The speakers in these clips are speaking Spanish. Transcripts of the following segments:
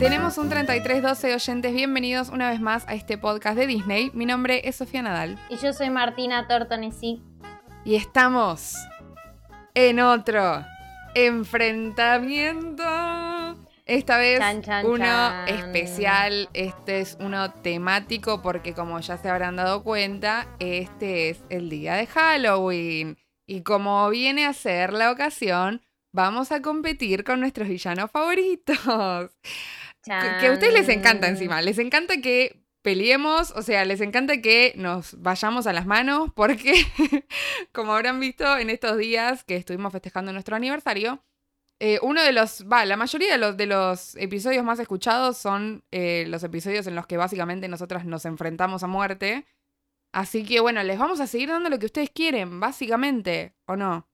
Tenemos un 3312 oyentes, bienvenidos una vez más a este podcast de Disney. Mi nombre es Sofía Nadal. Y yo soy Martina Tortonesi. Y estamos en otro enfrentamiento. Esta vez uno especial, este es uno temático porque como ya se habrán dado cuenta, este es el día de Halloween. Y como viene a ser la ocasión, vamos a competir con nuestros villanos favoritos. Que, a ustedes les encanta encima, les encanta que peleemos, o sea, les encanta que nos vayamos a las manos porque, como habrán visto en estos días que estuvimos festejando nuestro aniversario, eh, uno de los, va, la mayoría de los, de los episodios más escuchados son eh, los episodios en los que básicamente nosotras nos enfrentamos a muerte. Así que bueno, les vamos a seguir dando lo que ustedes quieren, básicamente, ¿o no?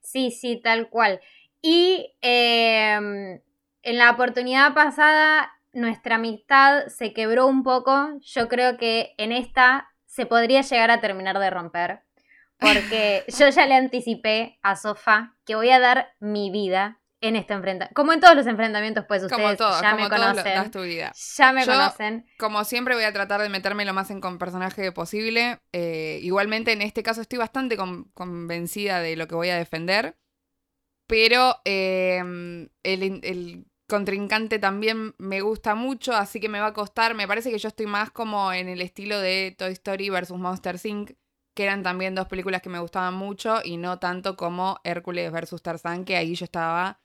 Sí, sí, tal cual. Y em, en la oportunidad pasada nuestra amistad se quebró un poco. Yo creo que en esta se podría llegar a terminar de romper. Porque yo ya le anticipé a Sofa que voy a dar mi vida en este enfrentamiento. Como en todos los enfrentamientos, pues ustedes ya me conocen. tu vida. Ya me conocen. Como siempre, voy a tratar de meterme lo más en con personaje posible. Eh, igualmente, en este caso, estoy bastante convencida de lo que voy a defender. Pero em, el, contrincante también me gusta mucho, así que me va a costar. Me parece que yo estoy más como en el estilo de Toy Story versus Monster Inc., que eran también dos películas que me gustaban mucho, y no tanto como Hércules versus Tarzán, que ahí yo estaba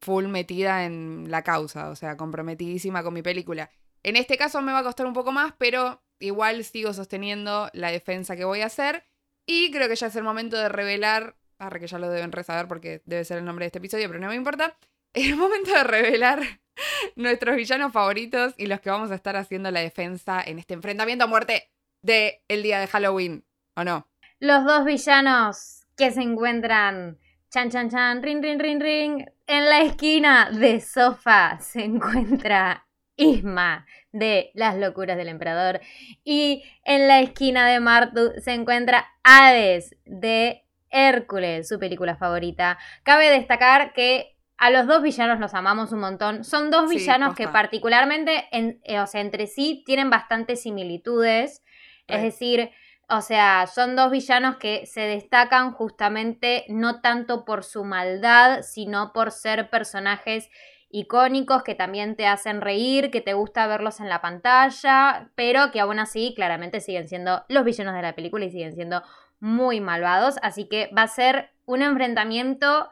full metida en la causa, o sea, comprometidísima con mi película. En este caso me va a costar un poco más, pero igual sigo sosteniendo la defensa que voy a hacer. Y creo que ya es el momento de revelar, arre que ya lo deben resaber porque debe ser el nombre de este episodio, pero no me importa. Es el momento de revelar nuestros villanos favoritos y los que vamos a estar haciendo la defensa en este enfrentamiento a muerte del el día de Halloween, ¿o no? Los dos villanos que se encuentran Chan, chan, chan, ring, ring, ring, ring. En la esquina de sofá se encuentra Isma de Las locuras del emperador. Y en la esquina de Martu se encuentra Hades de Hércules, su película favorita. Cabe destacar que a los dos villanos los amamos un montón. Son dos villanos que particularmente, en, eh, o sea, entre sí tienen bastantes similitudes. Es decir, o sea, son dos villanos que se destacan justamente no tanto por su maldad, sino por ser personajes icónicos que también te hacen reír, que te gusta verlos en la pantalla, pero que aún así claramente siguen siendo los villanos de la película y siguen siendo muy malvados. Así que va a ser un enfrentamiento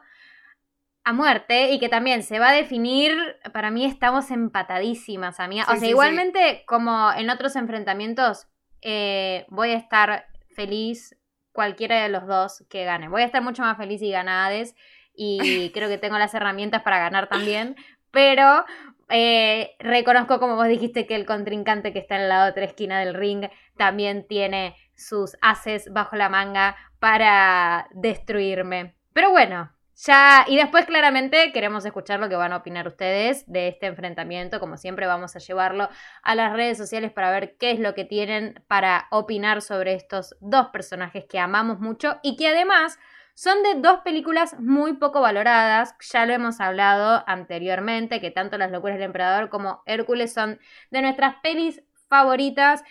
a muerte y que también se va a definir, para mí estamos empatadísimas, amiga. o sea, igualmente como en otros enfrentamientos eh, voy a estar feliz cualquiera de los dos que gane. Voy a estar mucho más feliz y ganades y creo que tengo las herramientas para ganar también, pero eh, reconozco, como vos dijiste, que el contrincante que está en la otra esquina del ring también tiene sus haces bajo la manga para destruirme. Pero bueno, ya, y después claramente queremos escuchar lo que van a opinar ustedes de este enfrentamiento. Como siempre vamos a llevarlo a las redes sociales para ver qué es lo que tienen para opinar sobre estos dos personajes que amamos mucho y que además son de dos películas muy poco valoradas. Ya lo hemos hablado anteriormente, que tanto Las locuras del emperador como Hércules son de nuestras pelis favoritas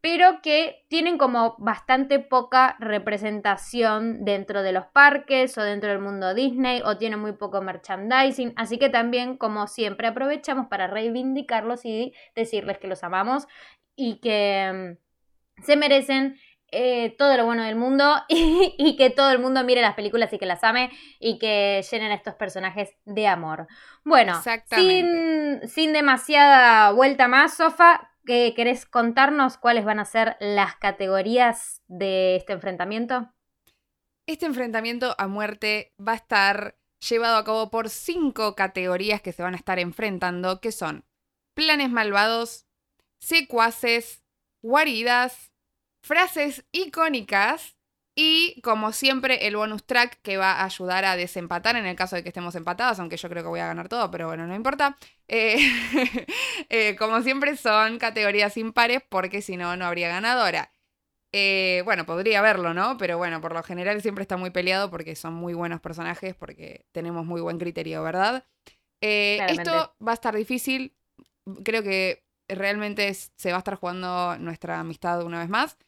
pero que tienen como bastante poca representación dentro de los parques o dentro del mundo Disney o tienen muy poco merchandising, así que también como siempre aprovechamos para reivindicarlos y decirles que los amamos y que mm, se merecen eh, todo lo bueno del mundo y, que todo el mundo mire las películas y que las ame y que llenen a estos personajes de amor. Bueno, sin, sin demasiada vuelta más, Sofa, ¿Querés contarnos cuáles van a ser las categorías de este enfrentamiento? Este enfrentamiento a muerte va a estar llevado a cabo por cinco categorías que se van a estar enfrentando, que son planes malvados, secuaces, guaridas, frases icónicas y como siempre, el bonus track que va a ayudar a desempatar en el caso de que estemos empatados, aunque yo creo que voy a ganar todo, pero bueno, no importa. Eh, eh, como siempre, son categorías impares porque si no, no habría ganadora. Eh, bueno, podría haberlo, ¿no? Pero bueno, por lo general siempre está muy peleado porque son muy buenos personajes, porque tenemos muy buen criterio, ¿verdad? esto va a estar difícil. creo que realmente se va a estar jugando nuestra amistad una vez más.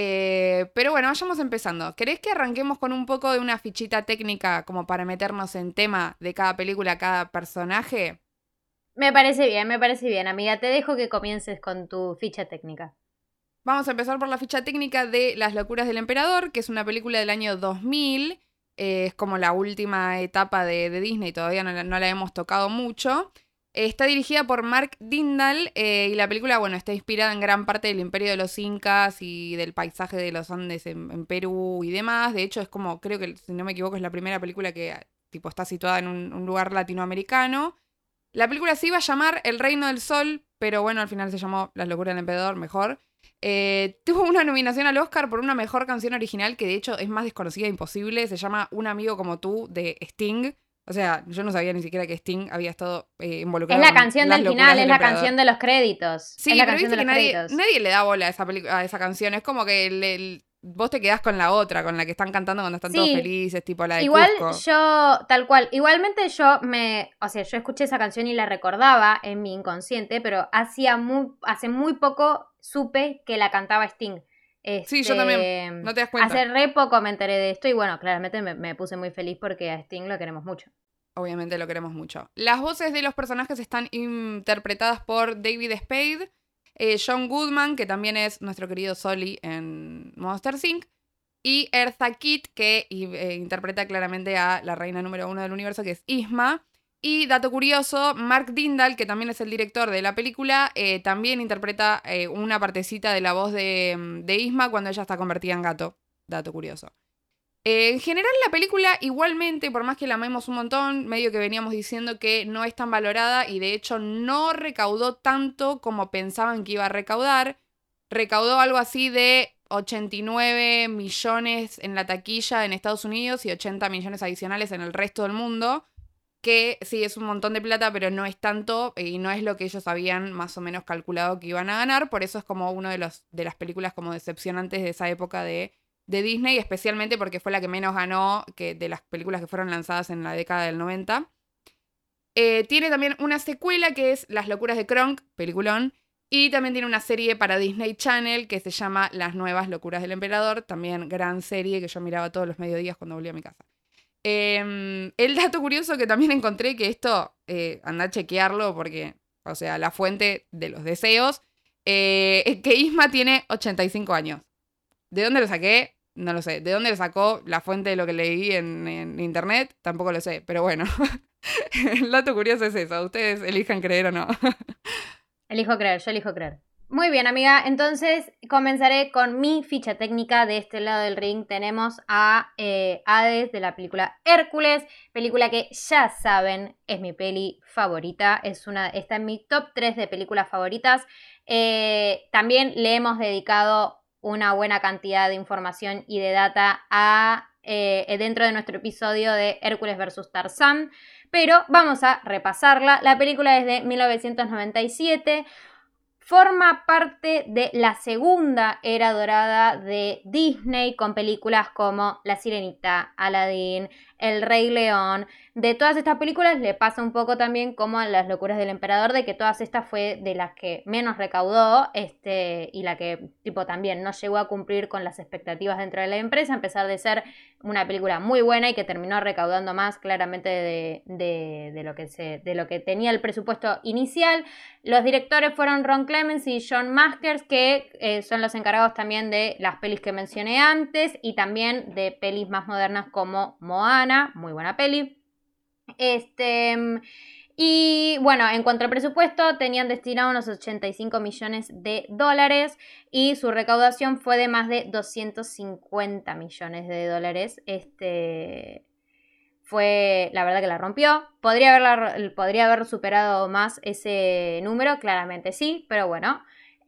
Eh, pero bueno, vayamos empezando. ¿Querés que arranquemos con un poco de una fichita técnica como para meternos en tema de cada película, cada personaje? Me parece bien, me parece bien, amiga. Te dejo que comiences con tu ficha técnica. Vamos a empezar por la ficha técnica de Las locuras del emperador, que es una película del año 2000. Eh, es como la última etapa de, Disney, todavía no la hemos tocado mucho. Está dirigida por Mark Dindal eh, y la película, bueno, está inspirada en gran parte del imperio de los incas y del paisaje de los Andes en, Perú y demás. De hecho, es como, creo que, si no me equivoco, es la primera película que tipo, está situada en un, lugar latinoamericano. La película se iba a llamar El Reino del Sol, pero bueno, al final se llamó Las locuras del emperador, mejor. Eh, tuvo una nominación al Oscar por una mejor canción original que de hecho es más desconocida e imposible. Se llama Un amigo como tú de Sting. O sea, yo no sabía ni siquiera que Sting había estado eh, involucrado. Es la canción del final, es la canción de los créditos. Sí, la pero viste que nadie, le da bola a esa, a esa canción. Es como que vos te quedás con la otra, con la que están cantando cuando están todos felices, tipo la de Igual yo, tal cual, igualmente yo me, o sea, yo escuché esa canción y la recordaba en mi inconsciente, pero hacía muy, hace muy poco supe que la cantaba Sting. Sí, yo también. Este, no te das cuenta. Hace re poco me enteré de esto y bueno, claramente me, puse muy feliz porque a Sting lo queremos mucho. Obviamente lo queremos mucho. Las voces de los personajes están interpretadas por David Spade, eh, John Goodman, que también es nuestro querido Solly en Monster Inc., y Eartha Kitt, que eh, interpreta claramente a la reina número uno del universo, que es Isma. Y dato curioso, Mark Dindal, que también es el director de la película, eh, también interpreta una partecita de la voz de, de Isma cuando ella está convertida en gato. Dato curioso. Eh, en general la película igualmente, por más que la amemos un montón, medio que veníamos diciendo que no es tan valorada y de hecho no recaudó tanto como pensaban que iba a recaudar. Recaudó algo así de 89 millones en la taquilla en Estados Unidos y 80 millones adicionales en el resto del mundo. Que sí es un montón de plata, pero no es tanto y no es lo que ellos habían más o menos calculado que iban a ganar. Por eso es como una de, de las películas como decepcionantes de esa época de de Disney, especialmente porque fue la que menos ganó que de las películas que fueron lanzadas en la década del 90. Eh, tiene también una secuela que es Las locuras de Kronk, peliculón, y también tiene una serie para Disney Channel que se llama Las nuevas locuras del emperador, también gran serie que yo miraba todos los mediodías cuando volví a mi casa. Em, el dato curioso que también encontré, que esto, eh, anda a chequearlo porque, o sea, la fuente de los deseos, eh, es que Isma tiene 85 años. ¿De dónde lo saqué? No lo sé. ¿De dónde le sacó la fuente de lo que leí en, internet? Tampoco lo sé. Pero bueno, el dato curioso es eso. Ustedes elijan creer o no. elijo creer, yo elijo creer. Muy bien, amiga. Entonces comenzaré con mi ficha técnica. De este lado del ring tenemos a eh, Hades de la película Hércules, película que ya saben es mi peli favorita. Es una, está en mi top 3 de películas favoritas. Eh, también le hemos dedicado una buena cantidad de información y de data a, eh, dentro de nuestro episodio de Hércules vs. Tarzán, pero vamos a repasarla. La película es de 1997, forma parte de la segunda era dorada de Disney con películas como La Sirenita, Aladdin, El Rey León, de todas estas películas le pasa un poco también como a Las locuras del emperador, de que todas estas fue de las que menos recaudó este, y la que tipo también no llegó a cumplir con las expectativas dentro de la empresa, a pesar de ser una película muy buena y que terminó recaudando más claramente de, lo, que se, de lo que tenía el presupuesto inicial. Los directores fueron Ron Clemens y John Masters, que eh, son los encargados también de las pelis que mencioné antes y también de pelis más modernas como Moana, muy buena peli. Este, y bueno, en cuanto al presupuesto, tenían destinado unos 85 millones de dólares y su recaudación fue de más de 250 millones de dólares. Este fue la verdad que la rompió. Podría, haberla, podría haber superado más ese número, claramente sí, pero bueno.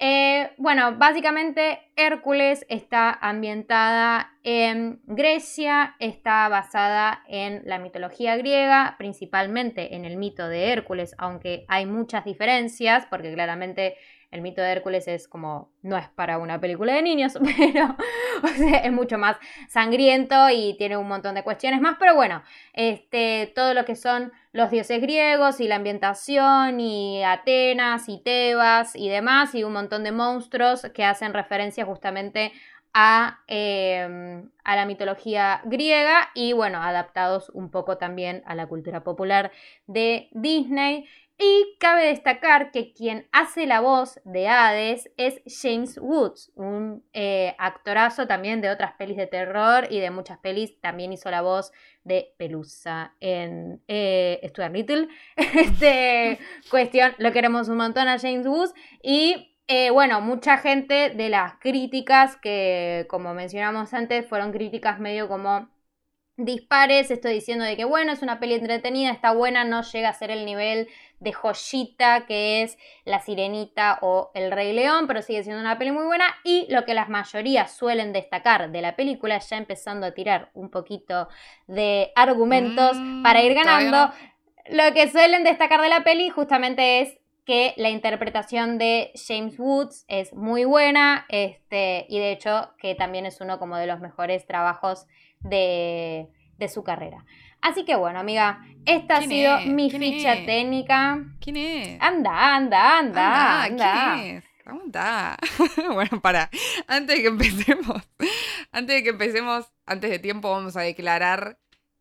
Eh, bueno, básicamente Hércules está ambientada en Grecia, está basada en la mitología griega, principalmente en el mito de Hércules, aunque hay muchas diferencias, porque claramente El mito de Hércules es como, no es para una película de niños, pero es mucho más sangriento y tiene un montón de cuestiones más. Pero bueno, este, todo lo que son los dioses griegos y la ambientación y Atenas y Tebas y demás y un montón de monstruos que hacen referencia justamente a, em, a, la mitología griega y bueno, adaptados un poco también a la cultura popular de Disney. Y cabe destacar que quien hace la voz de Hades es James Woods, un eh, actorazo también de otras pelis de terror y de muchas pelis. También hizo la voz de Pelusa en eh, Stuart Little. este, cuestión, lo queremos un montón a James Woods. Y eh, bueno, mucha gente de las críticas que, como mencionamos antes, fueron críticas medio como dispares, estoy diciendo de que bueno, es una peli entretenida, está buena, no llega a ser el nivel de joyita que es La Sirenita o El Rey León, pero sigue siendo una peli muy buena y lo que las mayorías suelen destacar de la película, ya empezando a tirar un poquito de argumentos mm, para ir ganando, lo que suelen destacar de la peli justamente es que la interpretación de James Woods es muy buena este, y de hecho que también es uno como de los mejores trabajos de, de su carrera. Así que bueno, amiga, esta ha sido mi ficha técnica. ¿Quién es? Anda, anda, anda, anda. ¿Quién es? Anda. bueno, para. Antes de que empecemos, antes de que empecemos, antes de tiempo, vamos a declarar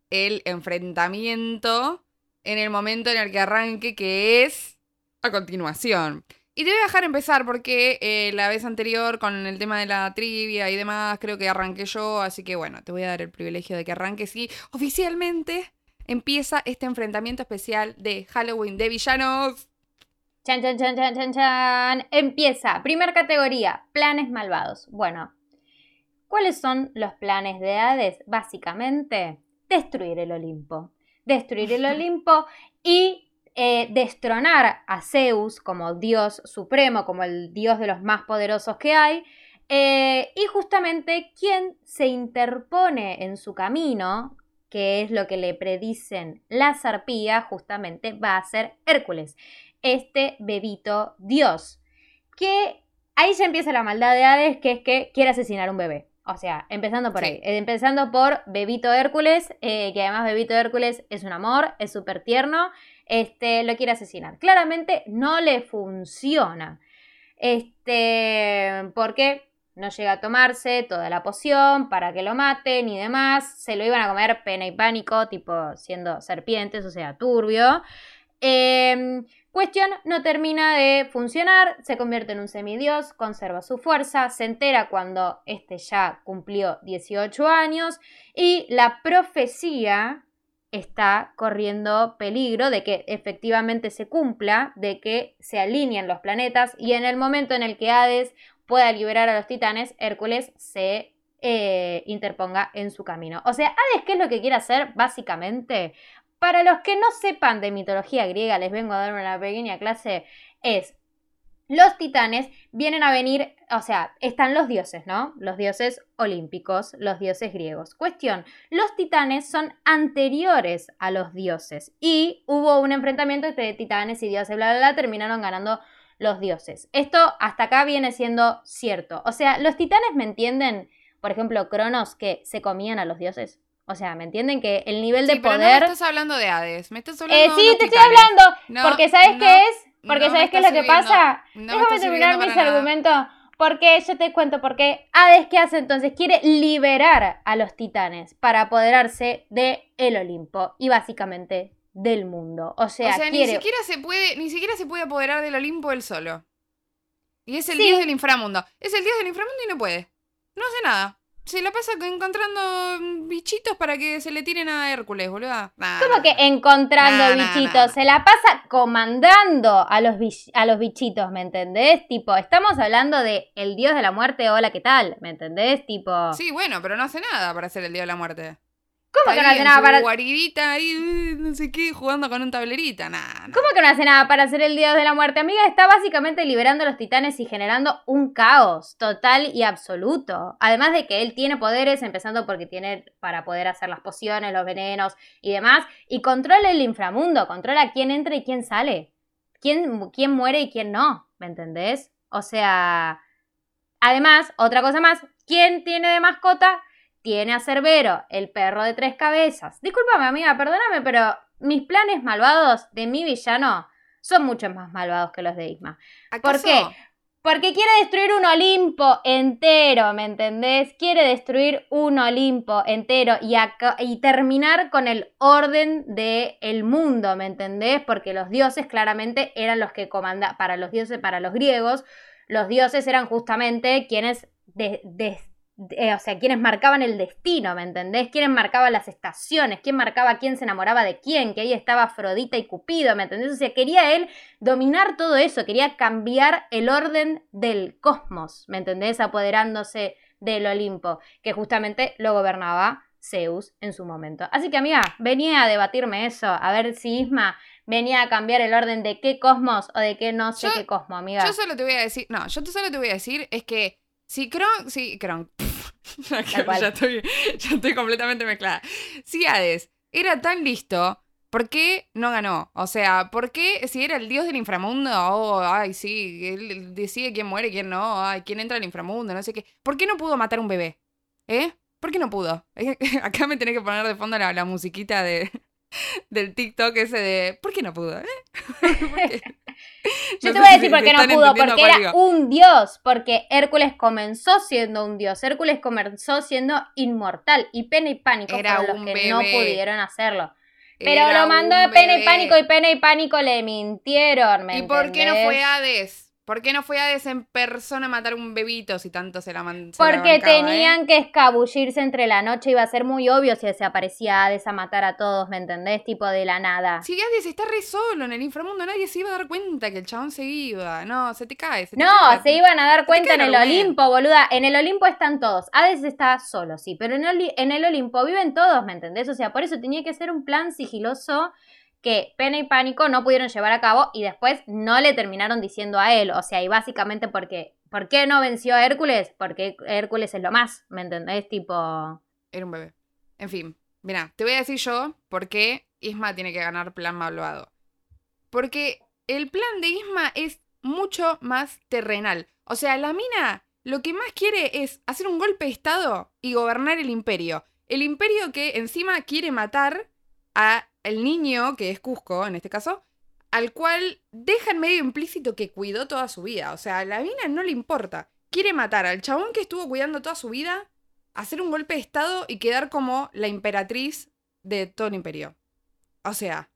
el enfrentamiento en el momento en el que arranque, que es a continuación. Y te voy a dejar empezar porque eh, la vez anterior con el tema de la trivia y demás creo que arranqué yo, así que bueno, te voy a dar el privilegio de que arranques y oficialmente empieza este enfrentamiento especial de Halloween de villanos. Chan, chan, chan, chan, chan, chan. Empieza. Primera categoría, planes malvados. Bueno, ¿cuáles son los planes de Hades? Básicamente, destruir el Olimpo. Destruir el Olimpo y eh, destronar a Zeus como dios supremo, como el dios de los más poderosos que hay, eh, y justamente quien se interpone en su camino, que es lo que le predicen las arpías, justamente va a ser Hércules, este bebito dios, que ahí ya empieza la maldad de Hades, que es que quiere asesinar a un bebé. O sea, empezando por ahí. Empezando por Bebito Hércules, eh, que además Bebito Hércules es un amor, es súper tierno este, lo quiere asesinar. Claramente no le funciona. Este, porque no llega a tomarse toda la poción para que lo maten y demás. Se lo iban a comer pena y pánico, tipo siendo serpientes, o sea, turbio. Em, cuestión, no termina de funcionar, se convierte en un semidios, conserva su fuerza, se entera cuando este ya cumplió 18 años y la profecía está corriendo peligro de que efectivamente se cumpla, de que se alineen los planetas y en el momento en el que Hades pueda liberar a los titanes, Hércules se eh, interponga en su camino. O sea, Hades, ¿qué es lo que quiere hacer básicamente? Para los que no sepan de mitología griega, les vengo a dar una pequeña clase, es los titanes vienen a venir, o sea, están los dioses, ¿no? Los dioses olímpicos, los dioses griegos. Cuestión, los titanes son anteriores a los dioses y hubo un enfrentamiento entre titanes y dioses, bla, bla, bla, terminaron ganando los dioses. Esto hasta acá viene siendo cierto. O sea, los titanes me entienden, por ejemplo, Cronos, que se comían a los dioses. O sea, ¿me entienden que el nivel de poder. no me estás hablando de Hades, me estás hablando eh, sí, te estoy hablando. porque ¿sabes qué es? Porque ¿sabes qué es lo que pasa? Déjame terminar mis argumentos. Porque yo te cuento, porque Hades, ¿qué hace entonces? Quiere liberar a los titanes para apoderarse de el Olimpo y básicamente del mundo. O sea, ni siquiera se puede, ni siquiera se puede apoderar del Olimpo él solo. Y es el dios del inframundo. Es el dios del inframundo y no puede. No hace nada. Se la pasa encontrando bichitos para que se le tiren a Hércules, boludo. ¿Cómo que encontrando bichitos? se la pasa comandando a los, a los bichitos, ¿me entendés? Tipo, estamos hablando de el dios de la muerte, hola, ¿qué tal? ¿Me entendés? Tipo. Sí, bueno, pero no hace nada para ser el dios de la muerte. ¿Cómo que no hace nada para.? guaririta ahí, no sé qué, jugando con un tablerita, nada. ¿Cómo que no hace nada para ser el dios de la muerte? Amiga, está básicamente liberando a los titanes y generando un caos total y absoluto. Además de que él tiene poderes, empezando porque tiene para poder hacer las pociones, los venenos y demás. Y controla el inframundo, controla quién entra y quién sale. Quién, quién muere y quién no, ¿me entendés? O sea, además, otra cosa más, ¿quién tiene de mascota? Tiene a Cerbero, el perro de tres cabezas. Discúlpame, amiga, perdóname, pero mis planes malvados de mi villano son mucho más malvados que los de Isma. ¿Por qué? Porque quiere destruir un Olimpo entero, ¿me entendés? Quiere destruir un Olimpo entero y, y terminar con el orden del mundo, ¿me entendés? Porque los dioses claramente eran los que comandaban, para los dioses, para los griegos, los dioses eran justamente quienes de, eh, o sea, quienes marcaban el destino, ¿me entendés? Quienes marcaban las estaciones, quién marcaba quién se enamoraba de quién, que ahí estaba Afrodita y Cupido, ¿me entendés? O sea, quería él dominar todo eso, quería cambiar el orden del cosmos, ¿me entendés? Apoderándose del Olimpo, que justamente lo gobernaba Zeus en su momento. Así que, amiga, venía a debatirme eso, a ver si Isma venía a cambiar el orden de qué cosmos o de qué no sé qué cosmos, amiga. Yo solo te voy a decir, no, yo solo te voy a decir es que si Kronk, si Kronk, ya, estoy, ya estoy completamente mezclada. Si Hades era tan listo, ¿por qué no ganó? O sea, ¿por qué si era el dios del inframundo? Oh, ay, sí, él decide quién muere, quién no, ay, quién entra al inframundo, no sé qué. ¿Por qué no pudo matar un bebé? ¿Eh? ¿Por qué no pudo? Acá me tenés que poner de fondo la musiquita de, del TikTok ese de ¿por qué no pudo? Eh? Yo te voy a decir por qué no pudo, porque era un dios, porque Hércules comenzó siendo un dios, Hércules comenzó siendo inmortal y Pena y Pánico era fueron los que no pudieron hacerlo. Pero lo mandó a Pena y Pánico y Pena y Pánico le mintieron, ¿me ¿Y por qué no fue Hades? ¿Por qué no fue Hades en persona a matar un bebito si tanto se la mandó? Porque eh? tenían que escabullirse entre la noche. Iba a ser muy obvio si se aparecía Hades a matar a todos, ¿me entendés? Tipo de la nada. Si Hades está re solo en el inframundo, nadie se iba a dar cuenta que el chabón se iba. No, se te cae. no, se iban a dar cuenta en el Olimpo, boluda. En el Olimpo están todos. Hades está solo, sí. Pero en el, en el Olimpo viven todos, ¿me entendés? O sea, por eso tenía que ser un plan sigiloso que Pena y Pánico no pudieron llevar a cabo y después no le terminaron diciendo a él. O sea, y básicamente porque. ¿Por qué no venció a Hércules? Porque Hércules es lo más, ¿me entendés? Tipo. Era un bebé. En fin, mira, te voy a decir yo por qué Isma tiene que ganar plan malvado. Porque el plan de Isma es mucho más terrenal. O sea, la mina lo que más quiere es hacer un golpe de estado y gobernar el imperio. El imperio que encima quiere matar a el niño, que es Cusco en este caso, al cual deja en medio implícito que cuidó toda su vida. O sea, a la mina no le importa. Quiere matar al chabón que estuvo cuidando toda su vida, hacer un golpe de estado y quedar como la emperatriz de todo el imperio. O sea,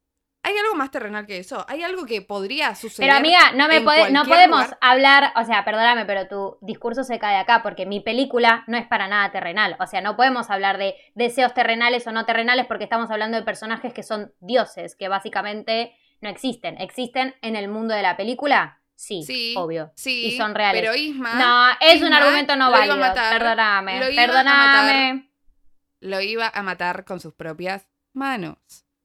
¿Hay algo más terrenal que eso? ¿Hay algo que podría suceder? Pero amiga, no me no podemos hablar, o sea, perdóname, pero tu discurso se cae acá porque mi película no es para nada terrenal. O sea, no podemos hablar de deseos terrenales o no terrenales porque estamos hablando de personajes que son dioses, que básicamente no existen. ¿Existen en el mundo de la película? Sí, obvio. Sí, y son reales. Pero Isma. No, es un argumento no válido. perdóname. perdóname. lo iba a matar con sus propias manos.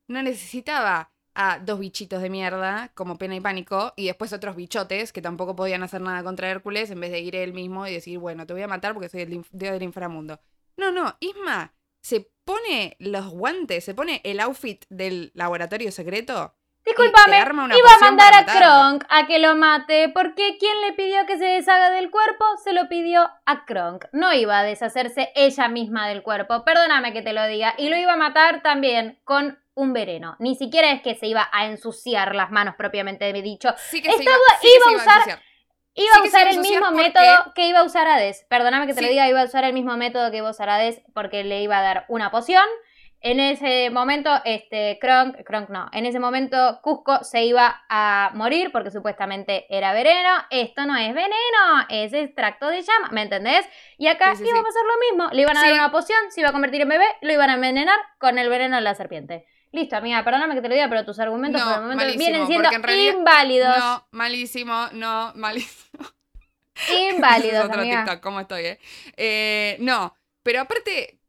No necesitaba a dos bichitos de mierda, como pena y pánico, y después otros bichotes que tampoco podían hacer nada contra Hércules en vez de ir él mismo y decir, bueno, te voy a matar porque soy el dios del inframundo. No, no, Isma se pone los guantes, se pone el outfit del laboratorio secreto. Discúlpame, iba a mandar a Kronk a que lo mate, porque quien le pidió que se deshaga del cuerpo, se lo pidió a Kronk. No iba a deshacerse ella misma del cuerpo, perdóname que te lo diga, y lo iba a matar también con un veneno. Ni siquiera es que se iba a ensuciar las manos propiamente dicho. Sí que iba, a usar. Iba a usar el mismo método que iba a usar Hades. Perdóname que te lo diga, iba a usar el mismo método que iba a usar Hades porque le iba a dar una poción. En ese momento, este, Kronk, Kronk no, en ese momento Cusco se iba a morir porque supuestamente era veneno. Esto no es veneno, es extracto de llama, ¿me entendés? Y acá iba a pasar lo mismo. Le iban a dar una poción, se iba a convertir en bebé, lo iban a envenenar con el veneno de la serpiente. Listo, amiga, perdóname que te lo diga, pero tus argumentos por el momento vienen siendo inválidos. No, malísimo, no, malísimo. Inválidos, otro amiga. ¿cómo estoy, eh? eh? No, pero aparte,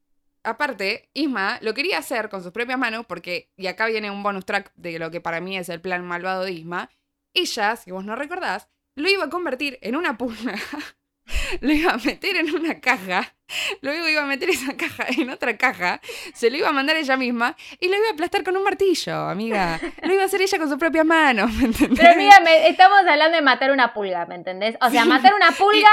aparte, Isma lo quería hacer con sus propias manos porque, y acá viene un bonus track de lo que para mí es el plan malvado de Isma, ella, si vos no recordás, lo iba a convertir en una pulga lo iba a meter en una caja, luego iba a meter esa caja en otra caja, se lo iba a mandar ella misma y lo iba a aplastar con un martillo, amiga. Lo iba a hacer ella con sus propias manos, ¿me entendés? Pero amiga, me- estamos hablando de matar una pulga, ¿me entendés? O sea, matar una pulga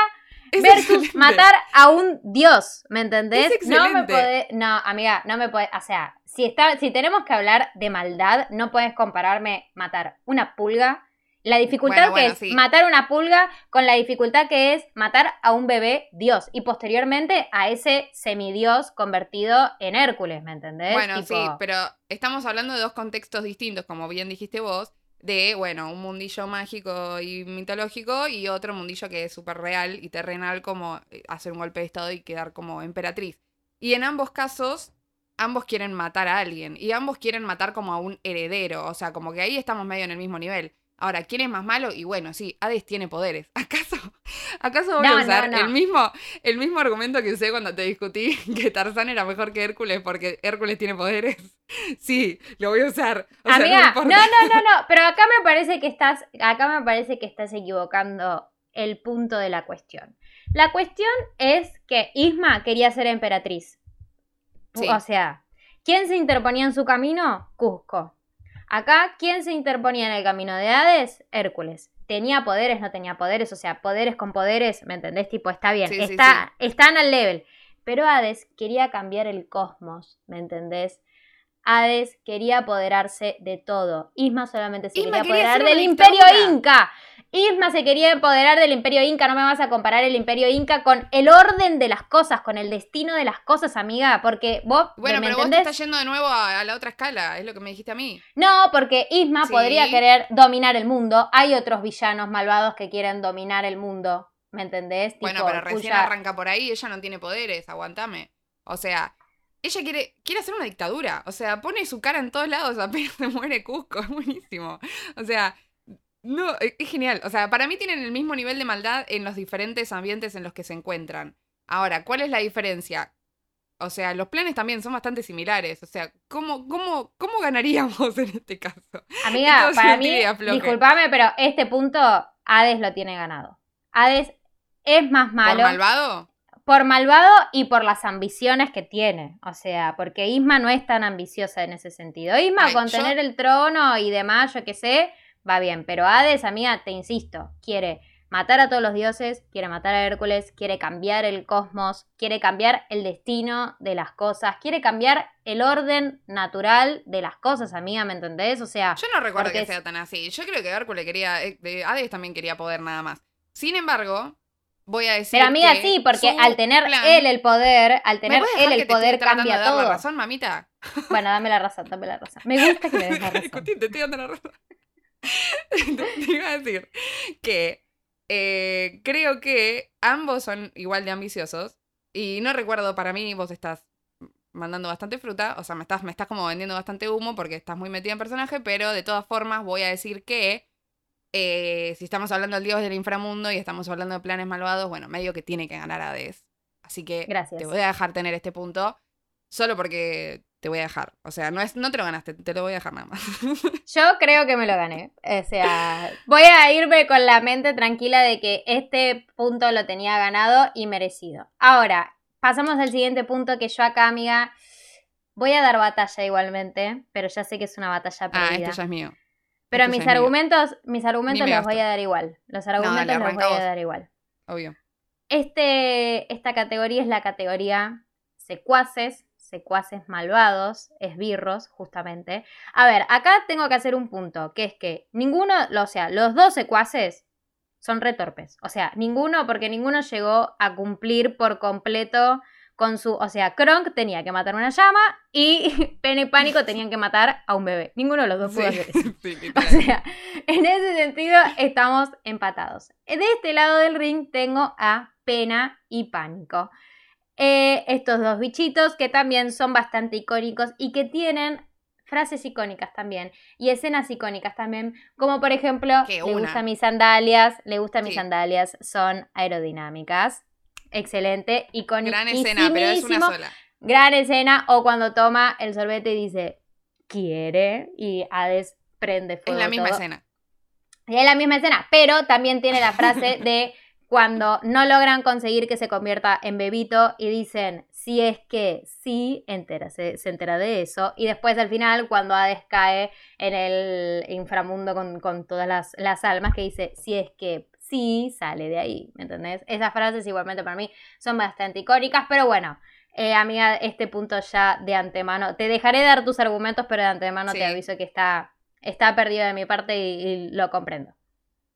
Es versus excelente. matar a un dios, ¿me entendés? Es no me podés, no, amiga, no me podés, o sea, si está, si tenemos que hablar de maldad, no puedes compararme matar una pulga, la dificultad Bueno, que bueno, es sí. matar una pulga con la dificultad que es matar a un bebé dios y posteriormente a ese semidios convertido en Hércules, ¿me entendés? Bueno, Tipo, sí, pero estamos hablando de dos contextos distintos, como bien dijiste vos, de, bueno, un mundillo mágico y mitológico y otro mundillo que es súper real y terrenal, como eh, hacer un golpe de estado y quedar como emperatriz. Y en ambos casos, ambos quieren matar a alguien y ambos quieren matar como a un heredero, o sea, como que ahí estamos medio en el mismo nivel. Ahora, ¿quién es más malo? Y bueno, sí, Hades tiene poderes. ¿Acaso, acaso voy No, a usar no. el mismo el mismo argumento que usé cuando te discutí que Tarzán era mejor que Hércules porque Hércules tiene poderes? Sí, lo voy a usar. O sea, no me Amiga, no, no, no, no, pero acá me parece que estás, acá me parece que estás equivocando el punto de la cuestión. La cuestión es que Isma quería ser emperatriz. Sí. O sea, ¿quién se interponía en su camino? Cusco. Acá, ¿quién se interponía en el camino de Hades? Hércules. ¿Tenía poderes? No tenía poderes. O sea, poderes con poderes, ¿me entendés? Tipo, está bien. Sí, sí, está, Están al level. Pero Hades quería cambiar el cosmos, ¿me entendés? Hades quería apoderarse de todo. Isma solamente se Isma quería quería apoderar del imperio inca. Isma se quería empoderar del imperio inca. No me vas a comparar el imperio inca con el orden de las cosas, con el destino de las cosas, amiga. Porque vos, Bueno, ¿me pero vos te estás yendo de nuevo a, a la otra escala, es lo que me dijiste a mí. No, porque Isma Sí. podría querer dominar el mundo. Hay otros villanos malvados que quieren dominar el mundo. ¿Me entendés? Bueno, pero recién cuya- arranca por ahí, ella no tiene poderes, aguantame. O sea, ella quiere, quiere hacer una dictadura. O sea, pone su cara en todos lados apenas se muere Cusco, es buenísimo. O sea, no, es es genial. O sea, para mí tienen el mismo nivel de maldad en los diferentes ambientes en los que se encuentran. Ahora, ¿cuál es la diferencia? O sea, los planes también son bastante similares. O sea, ¿cómo, cómo, cómo ganaríamos en este caso? Amiga, para mí, disculpame, pero este punto Hades lo tiene ganado. Hades es más malo. ¿Por malvado? Por malvado y por las ambiciones que tiene. O sea, porque Isma no es tan ambiciosa en ese sentido. Isma Ay, con yo- tener el trono y demás, yo qué sé, va bien. Pero Hades, amiga, te insisto, quiere matar a todos los dioses, quiere matar a Hércules, quiere cambiar el cosmos, quiere cambiar el destino de las cosas, quiere cambiar el orden natural de las cosas, amiga, ¿me entendés? O sea, Yo no recuerdo que sea tan así. Yo creo que Hércules quería. eh, de- Hades también quería poder nada más. Sin embargo, voy a decir. pero amiga, que sí, porque al tener plan- él el poder, al ¿Me tener él el poder tratando de cambia dar la todo. razón, mamita? Bueno, dame la razón, dame la razón. Me gusta que me des la razón. te estoy dando la razón. te, iba a decir que eh, creo que ambos son igual de ambiciosos. Y no recuerdo, para mí vos estás mandando bastante fruta, o sea, me estás, me estás como vendiendo bastante humo porque estás muy metida en personaje, pero de todas formas voy a decir que eh, si estamos hablando del dios del inframundo y estamos hablando de planes malvados, bueno, medio que tiene que ganar Hades. Así que Gracias. te voy a dejar tener este punto solo porque te voy a dejar. O sea, no, es, no te lo ganaste, te lo voy a dejar nada más. Yo creo que me lo gané. O sea, voy a irme con la mente tranquila de que este punto lo tenía ganado y merecido. Ahora, pasamos al siguiente punto que yo acá, amiga, voy a dar batalla igualmente, pero ya sé que es una batalla ah, perdida. esto ya es mío. pero esto mis mío. argumentos, mis argumentos me los voy a dar igual. Los argumentos dale, los voy a dar igual. Obvio. Este, esta categoría es la categoría secuaces, secuaces malvados, esbirros, justamente. A ver, acá tengo que hacer un punto, que es que ninguno, o sea, los dos secuaces son retorpes. O sea, ninguno, porque ninguno llegó a cumplir por completo con su. O sea, Kronk tenía que matar una llama y Pena y Pánico tenían que matar a un bebé. Ninguno de los dos Sí, pudo hacer eso. sí, O sea, en ese sentido estamos empatados. De este lado del ring tengo a Pena y Pánico. Eh, estos dos bichitos que también son bastante icónicos y que tienen frases icónicas también y escenas icónicas también, como por ejemplo, le gustan mis sandalias, le gustan mis sandalias, son aerodinámicas. Excelente, icónico. Gran escena, pero es una sola. Gran escena o cuando toma el sorbete y dice, quiere, y Hades prende Es fuego la misma todo. escena. Y es la misma escena, pero también tiene la frase de cuando no logran conseguir que se convierta en bebito y dicen, si es que sí, entera, se, entera de eso. Y después al final, cuando Hades cae en el inframundo con, todas las, las, almas, que dice, si es que sí, sale de ahí, ¿me entendés? Esas frases igualmente para mí son bastante icónicas, pero bueno. Eh, amiga, este punto ya de antemano, te dejaré dar tus argumentos, pero de antemano te aviso que está, está perdido de mi parte y lo comprendo.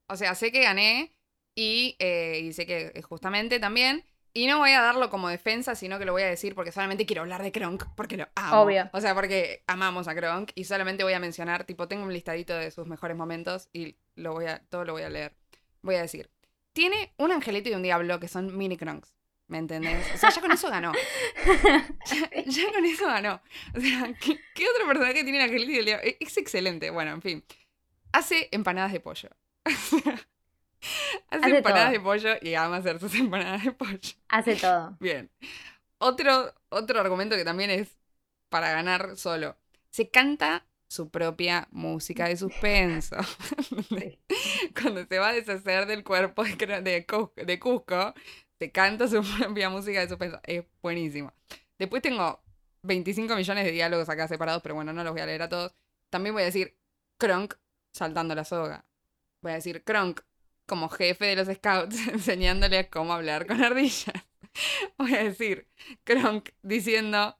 O sea, sé que gané, eh, y, sé que justamente también. Y no voy a darlo como defensa, sino que lo voy a decir porque solamente quiero hablar de Kronk, porque lo amo. Obvio. O sea, porque amamos a Kronk y solamente voy a mencionar, tipo, tengo un listadito de sus mejores momentos y lo voy a, todo lo voy a leer. Voy a decir, tiene un angelito y un diablo que son mini Kronks. ¿Me entendés? O sea, ya con eso ganó. ya, con eso ganó. O sea, ¿qué, otro personaje tiene un angelito y el diablo? Es excelente. Bueno, en fin. Hace empanadas de pollo. Hace, empanadas de pollo y ama hacer sus empanadas de pollo. Hace todo. Bien. Otro, otro argumento que también es para ganar solo. Se canta su propia música de suspenso. Cuando se va a deshacer del cuerpo de, de, Cusco, se canta su propia música de suspenso. Es buenísimo. Después tengo 25 millones de diálogos acá separados, pero bueno, no los voy a leer a todos. También voy a decir Kronk saltando la soga. Voy a decir Kronk como jefe de los scouts enseñándole cómo hablar con ardillas. Voy a decir, Kronk diciendo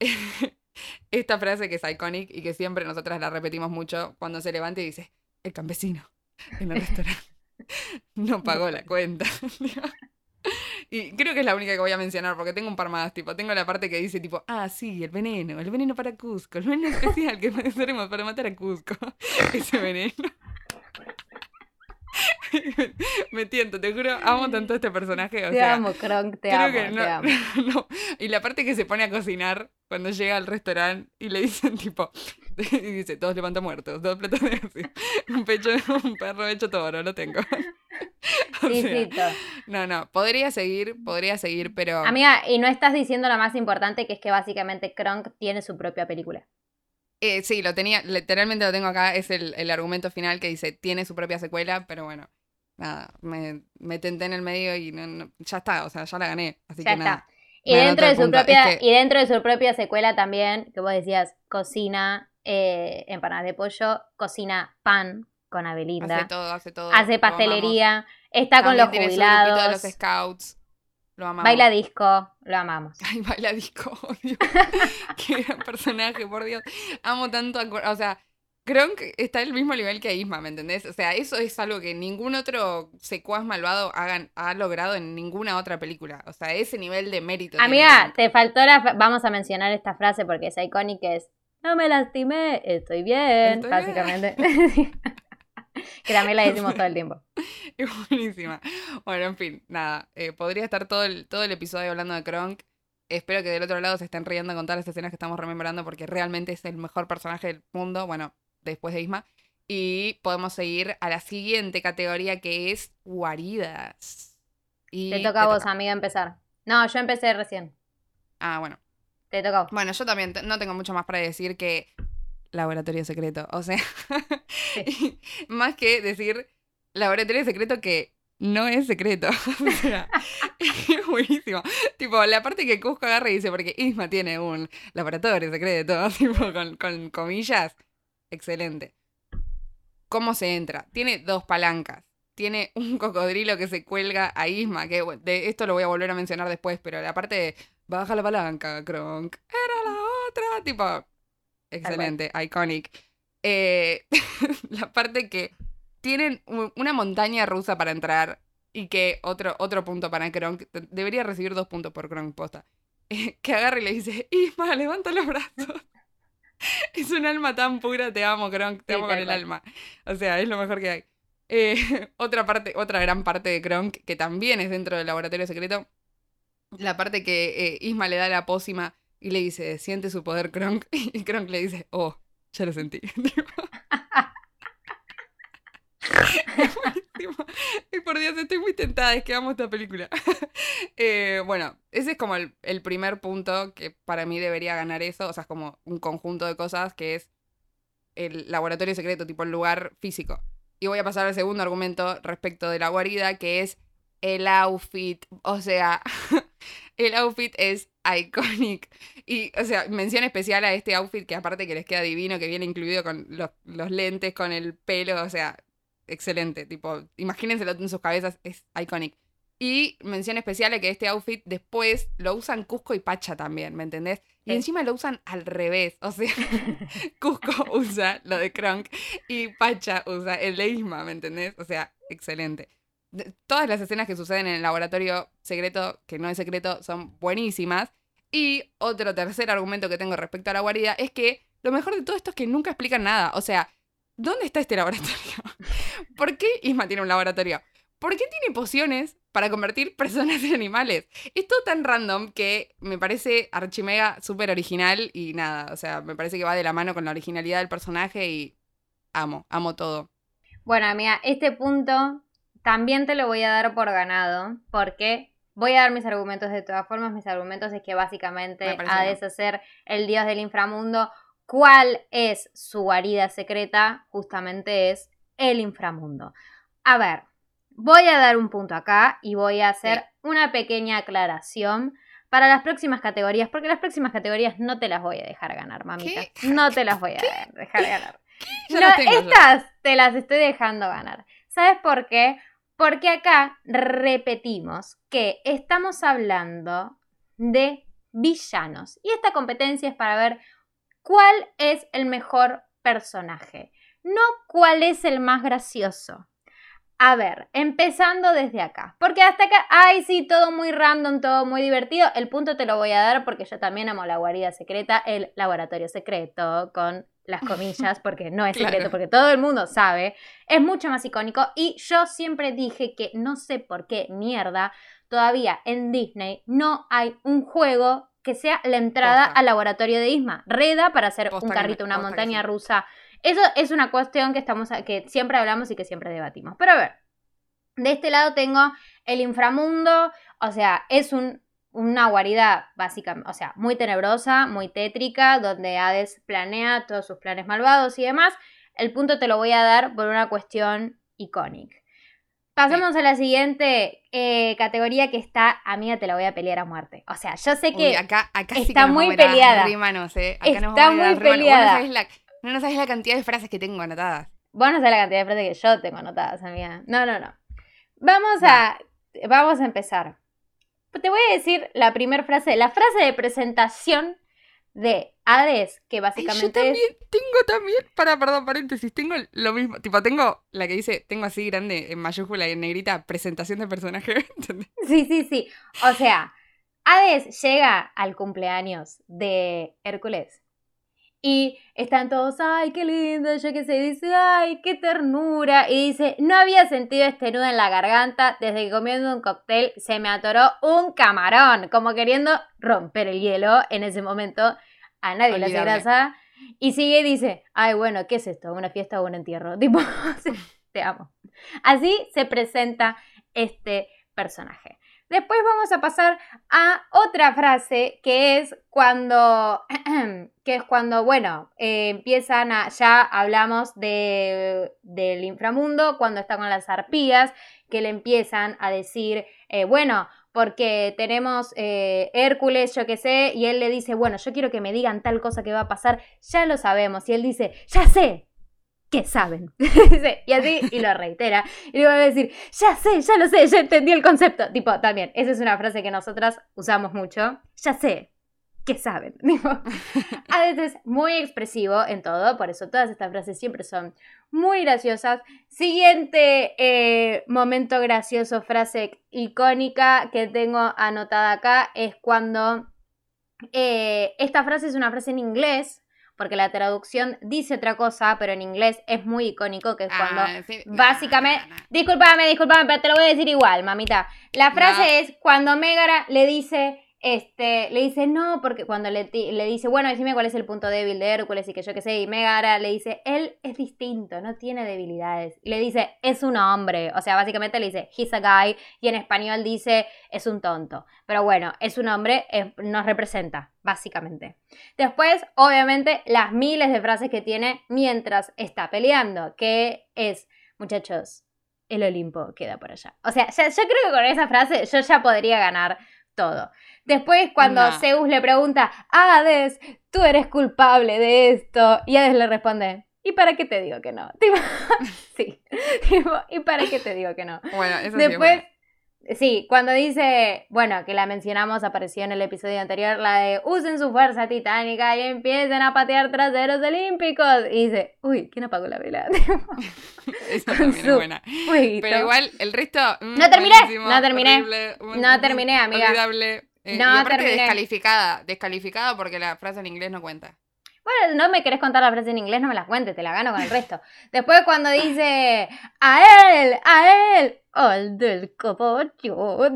esta frase que es iconic y que siempre nosotras la repetimos mucho cuando se levanta y dice, el campesino en el restaurante no pagó la cuenta. y creo que es la única que voy a mencionar porque tengo un par más, tipo, tengo la parte que dice tipo, ah, sí, el veneno, el veneno para Cusco, el veneno especial que usaremos para matar a Cusco. Ese veneno. me tiento, te juro, amo tanto a este personaje. O te amo, Kronk, te amo, te amo. Y la parte que se pone a cocinar cuando llega al restaurante y le dicen tipo, y dice, todos levantan muertos, dos platos de un pecho, un perro hecho toro, lo tengo. no, no, podría seguir, podría seguir, pero... Amiga, y no estás diciendo lo más importante, que es que básicamente Kronk tiene su propia película. Eh, sí, lo tenía, literalmente lo tengo acá, es el, argumento final que dice, tiene su propia secuela, pero bueno, nada, me, me tenté en el medio y ya está, o sea, ya la gané, así que nada. Y dentro, de su propia, y dentro de su propia secuela también, que vos decías, cocina eh, empanadas de pollo, cocina pan con Abelinda. Hace todo, hace todo. Hace pastelería, está con los jubilados. de los scouts. Lo amamos. Baila disco, lo amamos. Ay, baila disco, odio. Qué gran personaje, por Dios. Amo tanto a. O sea, Kronk está al mismo nivel que Isma, ¿me entendés? O sea, eso es algo que ningún otro secuaz malvado hagan, ha logrado en ninguna otra película. O sea, ese nivel de mérito. Amiga, te faltó la. Vamos a mencionar esta frase porque es icónica: es. No me lastimé, estoy bien, básicamente. que también la decimos todo el tiempo. Es buenísima. Bueno, en fin, nada. Eh, podría estar todo el, todo el episodio hablando de Kronk. Espero que del otro lado se estén riendo con todas las escenas que estamos rememorando porque realmente es el mejor personaje del mundo. Bueno, después de Isma. Y podemos seguir a la siguiente categoría que es guaridas. Y te toca a vos, amiga, empezar. No, yo empecé recién. Ah, bueno. Te toca Bueno, yo también no tengo mucho más para decir que laboratorio secreto. O sea, más que decir laboratorio secreto que no es secreto. o sea, es buenísimo. Tipo, la parte que Cusco agarra y dice, porque Isma tiene un laboratorio secreto, tipo, con, con comillas. Excelente. ¿Cómo se entra? Tiene dos palancas. Tiene un cocodrilo que se cuelga a Isma, que de esto lo voy a volver a mencionar después, pero la parte de baja la palanca, Kronk, era la otra, tipo, Excelente, iconic. Eh, la parte que tienen una montaña rusa para entrar y que otro, otro punto para Kronk, debería recibir dos puntos por Kronk posta, que agarra y le dice, Isma, levanta los brazos. es un alma tan pura, te amo, Kronk, te amo con el alma. O sea, es lo mejor que hay. Eh, otra parte, otra gran parte de Kronk, que también es dentro del laboratorio secreto, la parte que eh, Isma le da la pócima y le dice, siente su poder Kronk. Y Kronk le dice, oh, ya lo sentí. y por Dios, estoy muy tentada, es que amo esta película. Eh, bueno, ese es como el, el, primer punto que para mí debería ganar eso. O sea, es como un conjunto de cosas que es el laboratorio secreto, tipo el lugar físico. Y voy a pasar al segundo argumento respecto de la guarida, que es el outfit, o sea, el outfit es iconic. Y, o sea, mención especial a este outfit que aparte que les queda divino, que viene incluido con los, los lentes, con el pelo, o sea, excelente. Tipo, imagínenselo en sus cabezas, es iconic. Y mención especial a que este outfit después lo usan Cusco y Pacha también, ¿me entendés? Y Sí. encima lo usan al revés. O sea, Cusco usa lo de Kronk y Pacha usa el de Isma, ¿me entendés? O sea, excelente. Todas las escenas que suceden en el laboratorio secreto, que no es secreto, son buenísimas. Y otro tercer argumento que tengo respecto a la guarida es que lo mejor de todo esto es que nunca explican nada. O sea, ¿dónde está este laboratorio? ¿Por qué Isma tiene un laboratorio? ¿Por qué tiene pociones para convertir personas en animales? Es todo tan random que me parece archimega súper original y nada, o sea, me parece que va de la mano con la originalidad del personaje y amo, amo todo. Bueno, amiga, este punto también te lo voy a dar por ganado, porque voy a dar mis argumentos de todas formas. Mis argumentos es que Me básicamente ha de ser el dios del inframundo. ¿Cuál es su guarida secreta? Justamente es el inframundo. A ver, voy a dar un punto acá y voy a hacer Sí. una pequeña aclaración para las próximas categorías, porque las próximas categorías no te las voy a dejar ganar, mamita. ¿Qué? No te las voy a dejar ganar. No, yo. estas te las estoy dejando ganar. ¿Sabes por qué? Porque acá repetimos que estamos hablando de villanos. Y esta competencia es para ver cuál es el mejor personaje, no cuál es el más gracioso. A ver, empezando desde acá. Porque hasta acá, ay, sí, todo muy random, todo muy divertido. El punto te lo voy a dar porque yo también amo la guarida secreta, el laboratorio secreto, con las comillas, porque no es secreto, Claro. porque todo el mundo sabe. Es mucho más icónico. Y yo siempre dije que no sé por qué mierda todavía en Disney no hay un juego que sea la entrada Posta. al laboratorio de Isma. Reda para hacer Posta un carrito, una montaña sí. rusa. Eso es una cuestión que estamos que siempre hablamos y que siempre debatimos. Pero a ver, de este lado tengo el inframundo, o sea, es un, una guarida básicamente, o sea, muy tenebrosa, muy tétrica, donde Hades planea todos sus planes malvados y demás. El punto te lo voy a dar por una cuestión icónica. Pasamos a la siguiente eh, categoría que está, amiga, te la voy a pelear a muerte. O sea, yo sé que Uy, acá, acá sí que está nos muy peleada. rimanos, eh. Acá nos Está muy rimanos. Vos peleada. No sabés, la, no, no sabés la cantidad de frases que tengo anotadas. Vos no sabés la cantidad de frases que yo tengo anotadas, amiga. No, no, no. Vamos a, vamos a empezar. Te voy a decir la primera frase, la frase de presentación de Hades, que básicamente yo también es... tengo también, para, perdón, paréntesis, tengo lo mismo, tipo, tengo la que dice, tengo así grande, en mayúscula y en negrita, presentación de personaje, ¿entendés? Sí, sí, sí. O sea, Hades llega al cumpleaños de Hércules. Y están todos, ay, qué lindo, yo qué sé, dice, ay, qué ternura. Y dice, no había sentido este nudo en la garganta desde que comiendo un cóctel se me atoró un camarón, como queriendo romper el hielo. En ese momento a nadie le hace grasa. Y sigue y dice, ay, bueno, ¿qué es esto? ¿Una fiesta o un entierro? Tipo, te amo. Así se presenta este personaje. Después vamos a pasar a otra frase que es cuando, que es cuando, bueno, eh, empiezan a, ya hablamos de, del inframundo, cuando está con las arpías, que le empiezan a decir, eh, bueno, porque tenemos eh, Hércules, yo qué sé, y él le dice, bueno, yo quiero que me digan tal cosa que va a pasar, ya lo sabemos, y él dice, ya sé, que saben. Y así, y lo reitera. Y luego va a decir, ya sé, ya lo sé, ya entendí el concepto. Tipo, también, esa es una frase que nosotras usamos mucho. Ya sé, que saben. A veces muy expresivo en todo, por eso todas estas frases siempre son muy graciosas. Siguiente eh, momento gracioso, frase icónica que tengo anotada acá es cuando eh, esta frase es una frase en inglés, porque la traducción dice otra cosa, pero en inglés es muy icónico, que es cuando Ah, sí. básicamente- No, no. Disculpame, disculpame, pero te lo voy a decir igual, mamita. La frase No. es cuando Megara le dice, este, le dice no, porque cuando le, dice, bueno, decime cuál es el punto débil de Hércules y que yo qué sé, y Megara le dice, él es distinto, no tiene debilidades. Y le dice, es un hombre. O sea, básicamente le dice, he's a guy, y en español dice, es un tonto. Pero bueno, es un hombre, nos representa, básicamente. Después, obviamente, las miles de frases que tiene mientras está peleando, que es, muchachos, el Olimpo queda por allá. O sea, yo creo que con esa frase yo ya podría ganar todo. Después, cuando No. Zeus le pregunta, Hades, tú eres culpable de esto, y Hades le responde, ¿y para qué te digo que no? Tipo, sí, tipo, ¿y para qué te digo que no? Bueno, eso sí es Después, bueno. Sí, cuando dice, bueno, que la mencionamos, apareció en el episodio anterior, la de usen su fuerza titánica y empiecen a patear traseros olímpicos. Y dice, uy, ¿quién apagó la vela? Esa también es buena. Pero igual, el resto. mm, No terminé, no terminé. horrible, No terminé, amiga. Olvidable. Eh, No y aparte terminé. descalificada. Descalificada porque la frase en inglés no cuenta. Bueno, no me querés contar la frase en inglés, no me la cuentes, te la gano con el resto. Después cuando dice, a él, a él, al del caballo,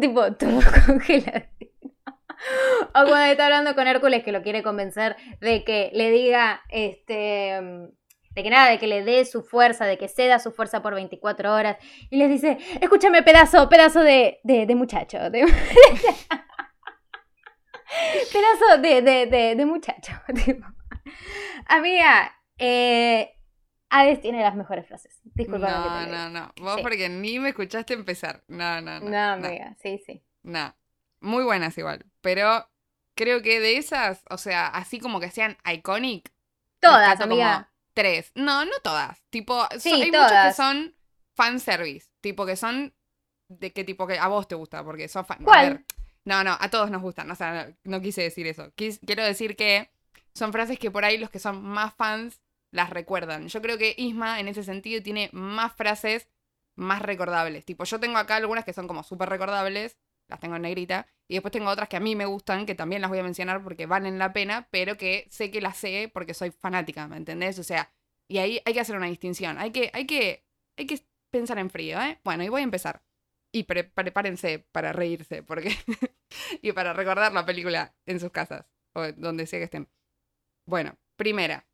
tipo, todo congeladito. O cuando está hablando con Hércules que lo quiere convencer de que le diga, este, de que nada, de que le dé su fuerza, de que ceda su fuerza por 24 horas. Y les dice, escúchame, pedazo, pedazo de, de, muchacho. pedazo de, de, de, de muchacho. tipo. Amiga, eh, Hades tiene las mejores frases. Disculpa No, no, no. Vos Sí. porque ni me escuchaste empezar. No, no, no. No, amiga, sí, sí. No. Muy buenas igual. Pero creo que de esas, o sea, así como que sean iconic. Todas, amiga. como tres. No, no todas. Tipo, Sí, hay muchas que todas. son fanservice. Tipo que son de qué tipo que a vos te gusta, porque son fan. a ¿Cuál? ver, no, no, a todos nos gustan. O sea, no, no quise decir eso. Quis- quiero decir que son frases que por ahí los que son más fans las recuerdan. Yo creo que Isma, en ese sentido, tiene más frases más recordables. Tipo, yo tengo acá algunas que son como súper recordables, las tengo en negrita, y después tengo otras que a mí me gustan, que también las voy a mencionar porque valen la pena, pero que sé que las sé porque soy fanática, ¿me entendés? O sea, y ahí hay que hacer una distinción. Hay que, hay que, hay que pensar en frío, ¿eh? Bueno, y voy a empezar. Y pre- prepárense para reírse, porque. y para recordar la película en sus casas, o donde sea que estén. Bueno, primera.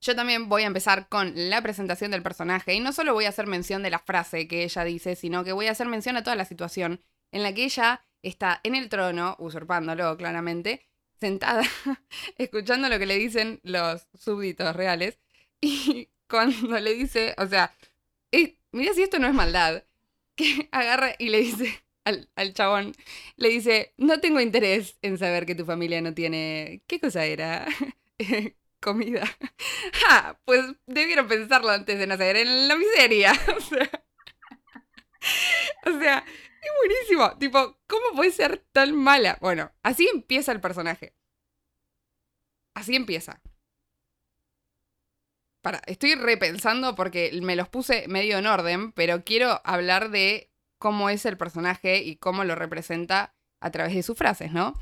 Yo también voy a empezar con la presentación del personaje y no solo voy a hacer mención de la frase que ella dice, sino que voy a hacer mención a toda la situación en la que ella está en el trono, usurpándolo claramente, sentada, escuchando lo que le dicen los súbditos reales y cuando le dice, o sea, eh, mira si esto no es maldad, que agarra y le dice al, al chabón, le dice, no tengo interés en saber que tu familia no tiene... ¿Qué cosa era? Comida. Ja, pues debieron pensarlo antes de nacer, en la miseria. O sea, o sea, es buenísimo. Tipo, ¿cómo puede ser tan mala? Bueno, así empieza el personaje. Así empieza. Para, estoy repensando porque me los puse medio en orden, pero quiero hablar de cómo es el personaje y cómo lo representa a través de sus frases, ¿no?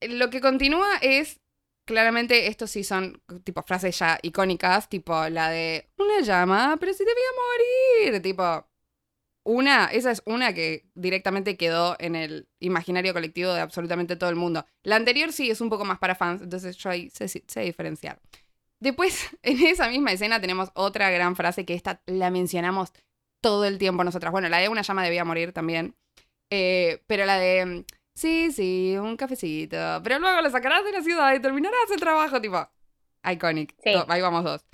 Lo que continúa es, claramente, estos sí son tipo frases ya icónicas, tipo la de una llama, pero si te voy a morir, tipo, una, esa es una que directamente quedó en el imaginario colectivo de absolutamente todo el mundo. La anterior sí es un poco más para fans, entonces yo ahí sé, sé diferenciar. Después, en esa misma escena tenemos otra gran frase que esta la mencionamos todo el tiempo nosotras. Bueno, la de una llama debía morir también. Eh, pero la de, sí, sí, un cafecito. Pero luego lo sacarás de la ciudad y terminarás el trabajo, tipo, iconic. Sí. Ahí vamos dos.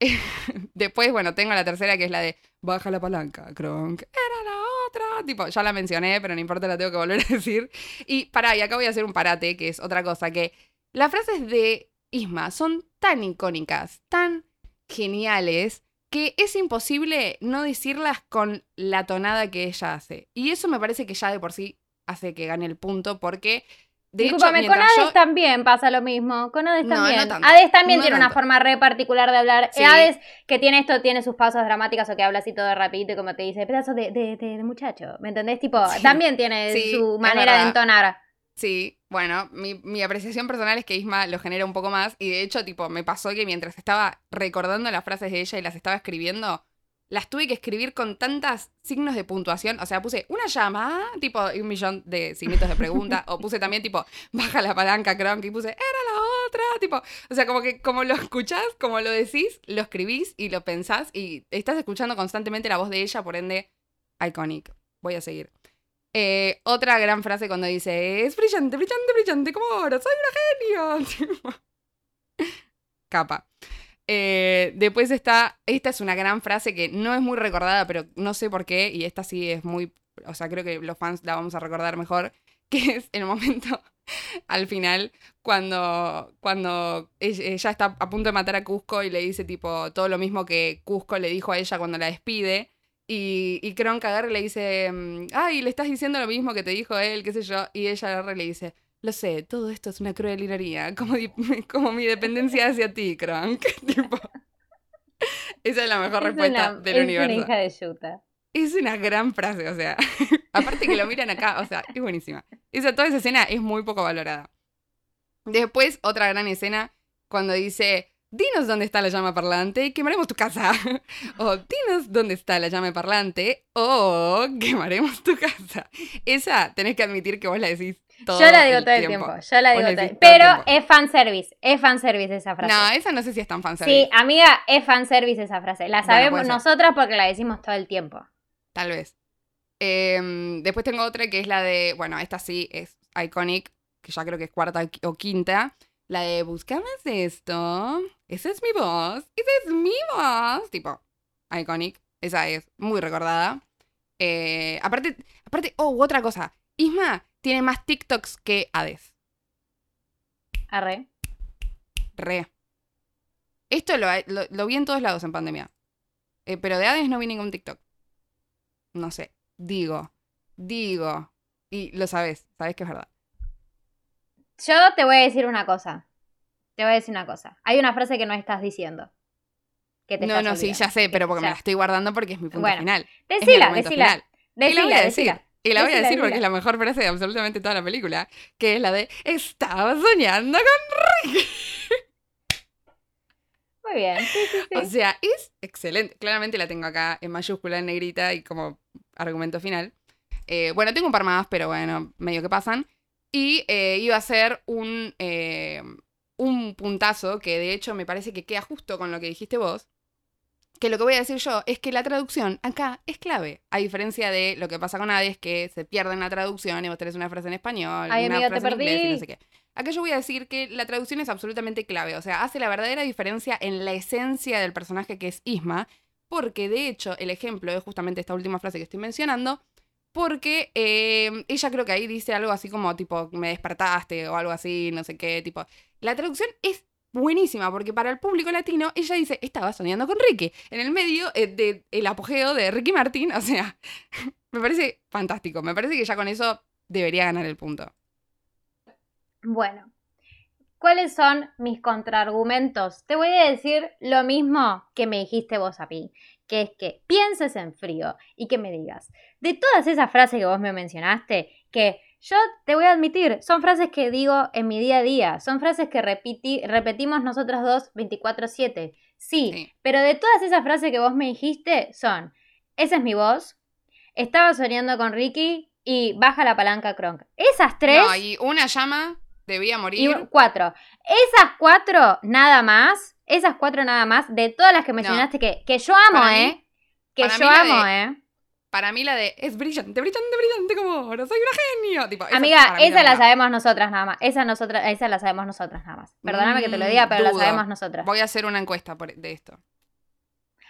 Después, bueno, tengo la tercera que es la de, baja la palanca, Kronk. Era la otra. Tipo, ya la mencioné, pero no importa, la tengo que volver a decir. Y pará, y acá voy a hacer un parate, que es otra cosa, que las frases de Isma son tan icónicas, tan geniales, que es imposible no decirlas con la tonada que ella hace. Y eso me parece que ya de por sí hace que gane el punto, porque de Discúlpame, hecho, con Hades yo... también pasa lo mismo. Con Hades No, no también. Hades también No tiene una forma re particular de hablar. Sí. Hades, que tiene esto, tiene sus pausas dramáticas o que habla así todo rapidito, como te dice, pedazo de, de, de- de muchacho. ¿Me entendés? Tipo, Sí. también tiene Sí, su manera de entonar. Sí, bueno, mi, apreciación personal es que Isma lo genera un poco más y de hecho, tipo, me pasó que mientras estaba recordando las frases de ella y las estaba escribiendo, las tuve que escribir con tantos signos de puntuación, o sea, puse una llama, tipo, un millón de signitos de pregunta, o puse también, tipo, baja la palanca, Kronk, y puse, era la otra, tipo, o sea, como que como lo escuchás, como lo decís, lo escribís y lo pensás y estás escuchando constantemente la voz de ella, por ende, iconic. Voy a seguir. Eh, otra gran frase cuando dice, es brillante, brillante, brillante, como oro, soy una genio. Capa. Eh, después está, esta es una gran frase que no es muy recordada, pero no sé por qué, y esta sí es muy, o sea, creo que los fans la vamos a recordar mejor, que es el momento al final cuando, cuando ella está a punto de matar a Cusco y le dice tipo todo lo mismo que Cusco le dijo a ella cuando la despide. Y, y Kronk agarra y le dice, mm, ay, le estás diciendo lo mismo que te dijo él, qué sé yo. Y ella agarra y le dice, lo sé, todo esto es una cruel ironía, como, como mi dependencia hacia ti, Kronk. tipo, esa es la mejor respuesta del es universo. Una hija de Yuta. Es una gran frase, o sea, aparte que lo miran acá, o sea, es buenísima. Esa, toda esa escena es muy poco valorada. Después, otra gran escena, cuando dice, dinos dónde está la llama parlante y quemaremos tu casa. o dinos dónde está la llama parlante o quemaremos tu casa. Esa tenés que admitir que vos la decís todo Yo la digo el todo el tiempo. tiempo. Yo la digo todo el tiempo. el es fanservice. Es fanservice esa frase. No, esa no sé si es tan fanservice. Sí, amiga, es fanservice esa frase. La sabemos nosotras porque la decimos todo el tiempo. Tal vez. Em, después tengo otra que es la de, bueno, esta sí es iconic, que ya creo que es cuarta o quinta. La de buscamos esto. Esa es mi voz. Esa es mi voz. Tipo, iconic. Esa es muy recordada. Eh, aparte, aparte, oh, otra cosa. Isma tiene más TikToks que Hades. Arre. Re. Esto lo, lo- lo vi en todos lados en pandemia. Eh, pero de Hades no vi ningún TikTok. No sé. Digo. Digo. Y lo sabes. Sabes que es verdad. Yo te voy a decir una cosa. Te voy a decir una cosa. Hay una frase que no estás diciendo. Que te No, no, sí, ya sé, pero porque me la estoy guardando porque es mi punto Bueno, final. Decila, decila. Y la voy a decir. decila. Y la voy a Decila, decir porque es la mejor frase de absolutamente toda la película. Que es la de Estaba soñando con Ricky. Muy bien. Sí, sí, sí. O sea, es excelente. Claramente la tengo acá en mayúscula, en negrita y como argumento final. Eh, bueno, tengo un par más, pero bueno, medio que pasan. Y eh, iba a ser un, eh, un puntazo que de hecho me parece que queda justo con lo que dijiste vos. Que lo que voy a decir yo es que la traducción acá es clave. A diferencia de lo que pasa con Hades, que se pierde en la traducción y vos tenés una frase en español, Ay, una amiga, te frase en inglés y perdí. no sé qué. Acá yo voy a decir que la traducción es absolutamente clave. O sea, hace la verdadera diferencia en la esencia del personaje que es Isma. Porque de hecho, el ejemplo es justamente esta última frase que estoy mencionando. Porque eh, ella creo que ahí dice algo así como tipo, me despertaste o algo así, no sé qué, tipo. La traducción es buenísima porque para el público latino ella dice, estaba soñando con Ricky. En el medio eh, de el apogeo de Ricky Martin, o sea, me parece fantástico. Me parece que ya con eso debería ganar el punto. Bueno, ¿cuáles son mis contraargumentos? Te voy a decir lo mismo que me dijiste vos a mí, que es que pienses en frío y que me digas, de todas esas frases que vos me mencionaste, que yo te voy a admitir, son frases que digo en mi día a día, son frases que repiti- repetimos nosotras dos 24/7, sí, Sí. pero de todas esas frases que vos me dijiste son, esa es mi voz, estaba soñando con Ricky y baja la palanca Kronk. Esas tres... No, y una llama debía morir. Y cuatro. Esas cuatro nada más, esas cuatro nada más, de todas las que mencionaste que, que yo amo, Para mí- ¿eh? Que yo amo, de- ¿eh? Para mí la de es brillante, brillante, brillante como oro, soy una genio. Tipo, esa Amiga, esa la sabemos nosotras nada más. Esa, nosotras, esa la sabemos nosotras nada más. Perdóname que te lo diga, pero la sabemos nosotras. Voy a hacer una encuesta por- de esto.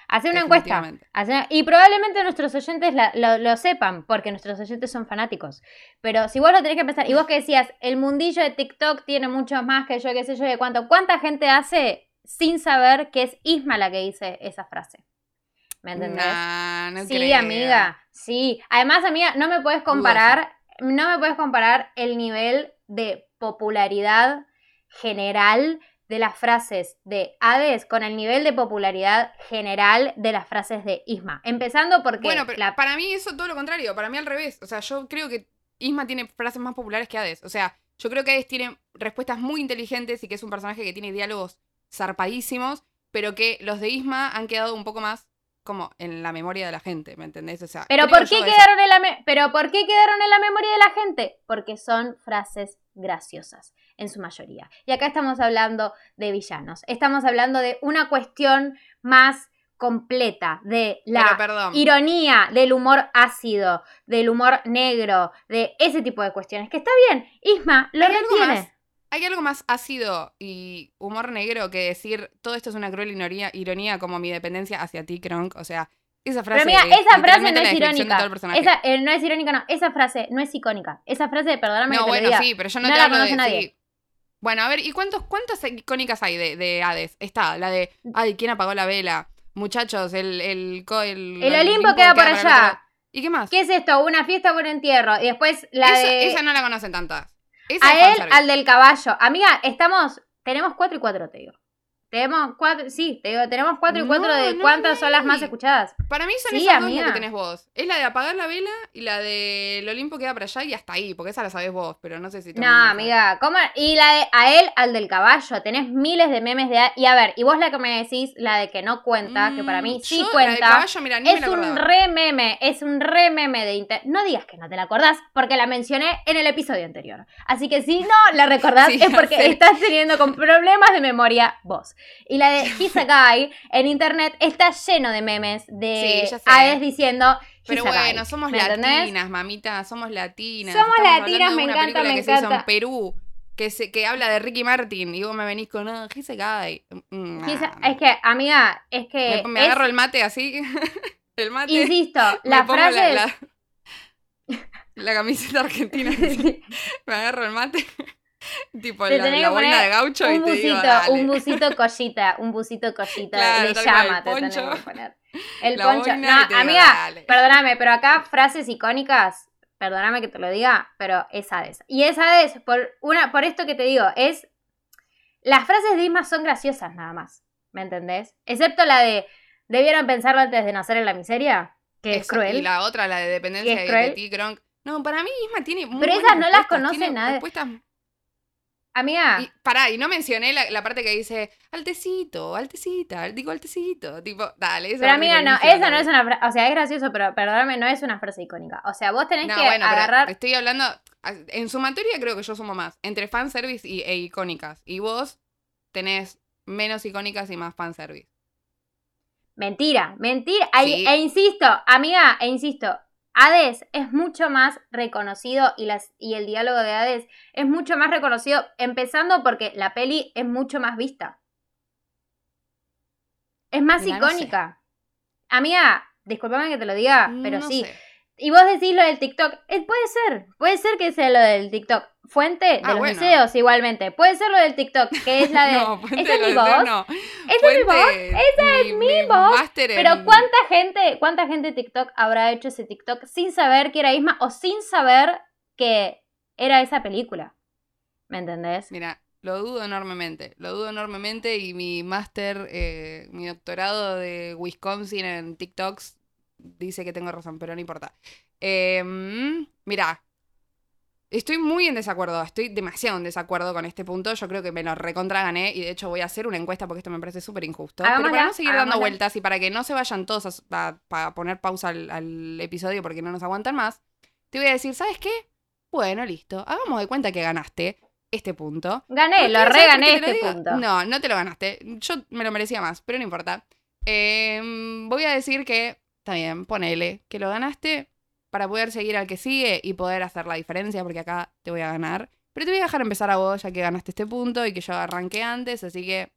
Hacer una encuesta. Hacer- y probablemente nuestros oyentes la- lo, lo sepan, porque nuestros oyentes son fanáticos. Pero si vos lo tenés que pensar, y vos que decías, el mundillo de TikTok tiene mucho más que yo, qué sé yo, de cuánto. ¿Cuánta gente hace sin saber que es Isma la que dice esa frase? ¿Me entendés? Nah, no sí, creo. amiga, sí. Además, amiga, no me puedes comparar, no me puedes comparar el nivel de popularidad general de las frases de Hades con el nivel de popularidad general de las frases de Isma. Empezando porque Bueno, pero la- para mí eso todo lo contrario, para mí al revés. O sea, yo creo que Isma tiene frases más populares que Hades. O sea, yo creo que Hades tiene respuestas muy inteligentes y que es un personaje que tiene diálogos zarpadísimos, pero que los de Isma han quedado un poco más como en la memoria de la gente, ¿me entendés? O sea, pero ¿por qué eso. quedaron en la me- pero por qué quedaron en la memoria de la gente? Porque son frases graciosas en su mayoría. Y acá estamos hablando de villanos. Estamos hablando de una cuestión más completa de la ironía, del humor ácido, del humor negro, de ese tipo de cuestiones. Que está bien, Isma lo Hay algo retiene. más. hay algo más ácido y humor negro que decir todo esto es una cruel ironía, ironía como mi dependencia hacia ti, Kronk. O sea, esa frase. Pero mira, es esa frase no es irónica. Esa, eh, no es irónica, no. Esa frase no es icónica. Esa frase, perdóname no, que te bueno, lo diga. sí, pero yo no, No te la hablo de. nadie. sí. Bueno, a ver, ¿y cuántos, cuántas icónicas hay de, de Hades? Está, la de. Ay, ¿quién apagó la vela? Muchachos, el. El, el, El Olimpo queda por allá. ¿Y qué más? ¿Qué es esto? Una fiesta un entierro. Y después la esa, de... esa no la conocen tantas. Esa a él, al del caballo. Amiga, estamos... Tenemos cuatro y cuatro, te digo. Tenemos cuatro... Sí, te digo, tenemos cuatro y cuatro No, de no cuántas son las más escuchadas. Para mí son Sí, esas dos amiga. las que tenés vos. Es la de apagar la vela y la de el Olimpo queda para allá y hasta ahí, porque esa la sabés vos, pero no sé si No, amiga, ¿cómo? Y la de a él, al del caballo. Tenés miles de memes de... Y a ver, y vos la que me decís, la de que no cuenta, que para mí Mm, sí yo, La cuenta. caballo, mira, ni Es un re meme, es un re meme de internet. No digas que no te la acordás, porque la mencioné en el episodio anterior. Así que si no la recordás Sí, es porque estás teniendo con problemas de memoria vos. Y la de Hisakai en internet está lleno de memes de Sí. Hades diciendo Pero bueno, somos latinas, mamita, somos latinas. Somos Estamos latinas, de me una encanta, me que se hizo en. Perú, que, se, que habla de Ricky Martin, y vos me venís con, no, Hisekai. Mm, Hisa- nah. Es que, amiga, es que... Me, me es- agarro el mate así, el mate, Insisto, pongo frases... la, la, la camiseta argentina, así, me agarro el mate, tipo Te la, la boina de gaucho y un te busito, digo, dale. un busito collita, un busito collita Claro, de llama te tenés que poner. El La poncho. No, y digo, amiga, dale. perdóname, pero acá frases icónicas, perdóname que te lo diga, pero es Hades. Y es Hades por una, por esto que te digo, es las frases de Isma son graciosas nada más, ¿me entendés? Excepto la de debieron pensarlo antes de nacer en la miseria, que es cruel. Y la otra, la de dependencia de, ti, Gronk. No, para mí misma tiene muy Pero esas no las conoce nadie. respuestas Amiga, Y pará, y no mencioné la, la parte que dice altecito, altecita, digo altecito, tipo, dale, esa pero amiga, no, esa no es una frase, o sea, es gracioso, pero perdóname, no es una frase icónica. O sea, vos tenés No, que bueno, agarrar... estoy hablando, en sumatoria creo que yo sumo más, entre fanservice y, e icónicas, y vos tenés menos icónicas y más fanservice. Mentira, mentira. E insisto, amiga, e insisto, Hades es mucho más reconocido y, las, y el diálogo de Hades es mucho más reconocido, empezando porque la peli es mucho más vista. Es más Mira, no sé. icónica. Amiga, discúlpame que te lo diga, pero No sí. sé. Y vos decís lo del TikTok. Eh, puede ser, puede ser que sea lo del TikTok. Fuente de Ah, los bueno. deseos, igualmente. Puede ser lo del TikTok, que es la de. no, fuente ¿Esa es de mi los voz? no. ¿Esa es mi voz? Esa es mi voz. máster Pero en- ¿cuánta gente, cuánta gente de TikTok habrá hecho ese TikTok sin saber que era Isma o sin saber que era esa película? ¿Me entendés? Mira, lo dudo enormemente, lo dudo enormemente y mi máster, eh, mi doctorado de Wisconsin en TikToks dice que tengo razón, pero no importa. Eh, mira, estoy muy en desacuerdo, estoy demasiado en desacuerdo con este punto, yo creo que me lo recontra gané y de hecho voy a hacer una encuesta porque esto me parece súper injusto. Pero para no seguir dando vueltas y para que no se vayan todos a, a- a poner pausa al, al episodio porque no nos aguantan más, te voy a decir, ¿sabes qué? Bueno, listo, hagamos de cuenta que ganaste este punto. Gané, lo ¿Sabes por regané lo este punto. No, no te lo ganaste. Yo me lo merecía más, pero no importa. Eh, voy a decir que, está bien, ponele, que lo ganaste para poder seguir al que sigue y poder hacer la diferencia, porque acá te voy a ganar. Pero te voy a dejar empezar a vos, ya que ganaste este punto y que yo arranqué antes, así que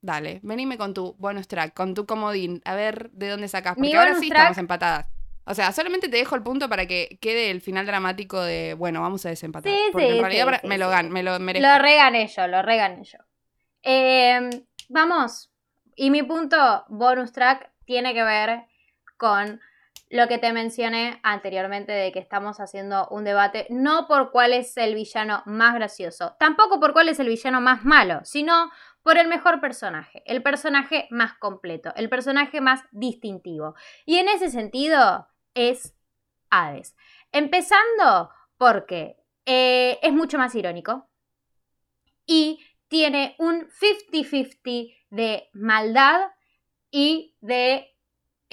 dale, venime con tu bonus track, con tu comodín, a ver de dónde sacás, Mi porque ahora sí track- estamos empatadas. O sea, solamente te dejo el punto para que quede el final dramático de, bueno, vamos a desempatar. Sí, porque sí, en realidad sí, me lo gan, me lo merezco. Lo regané yo, lo regané yo. Eh, vamos. Y mi punto bonus track tiene que ver con lo que te mencioné anteriormente de que estamos haciendo un debate no por cuál es el villano más gracioso, tampoco por cuál es el villano más malo, sino por el mejor personaje, el personaje más completo, el personaje más distintivo. Y en ese sentido es Hades. Empezando porque eh, es mucho más irónico y tiene un 50-50 de maldad y de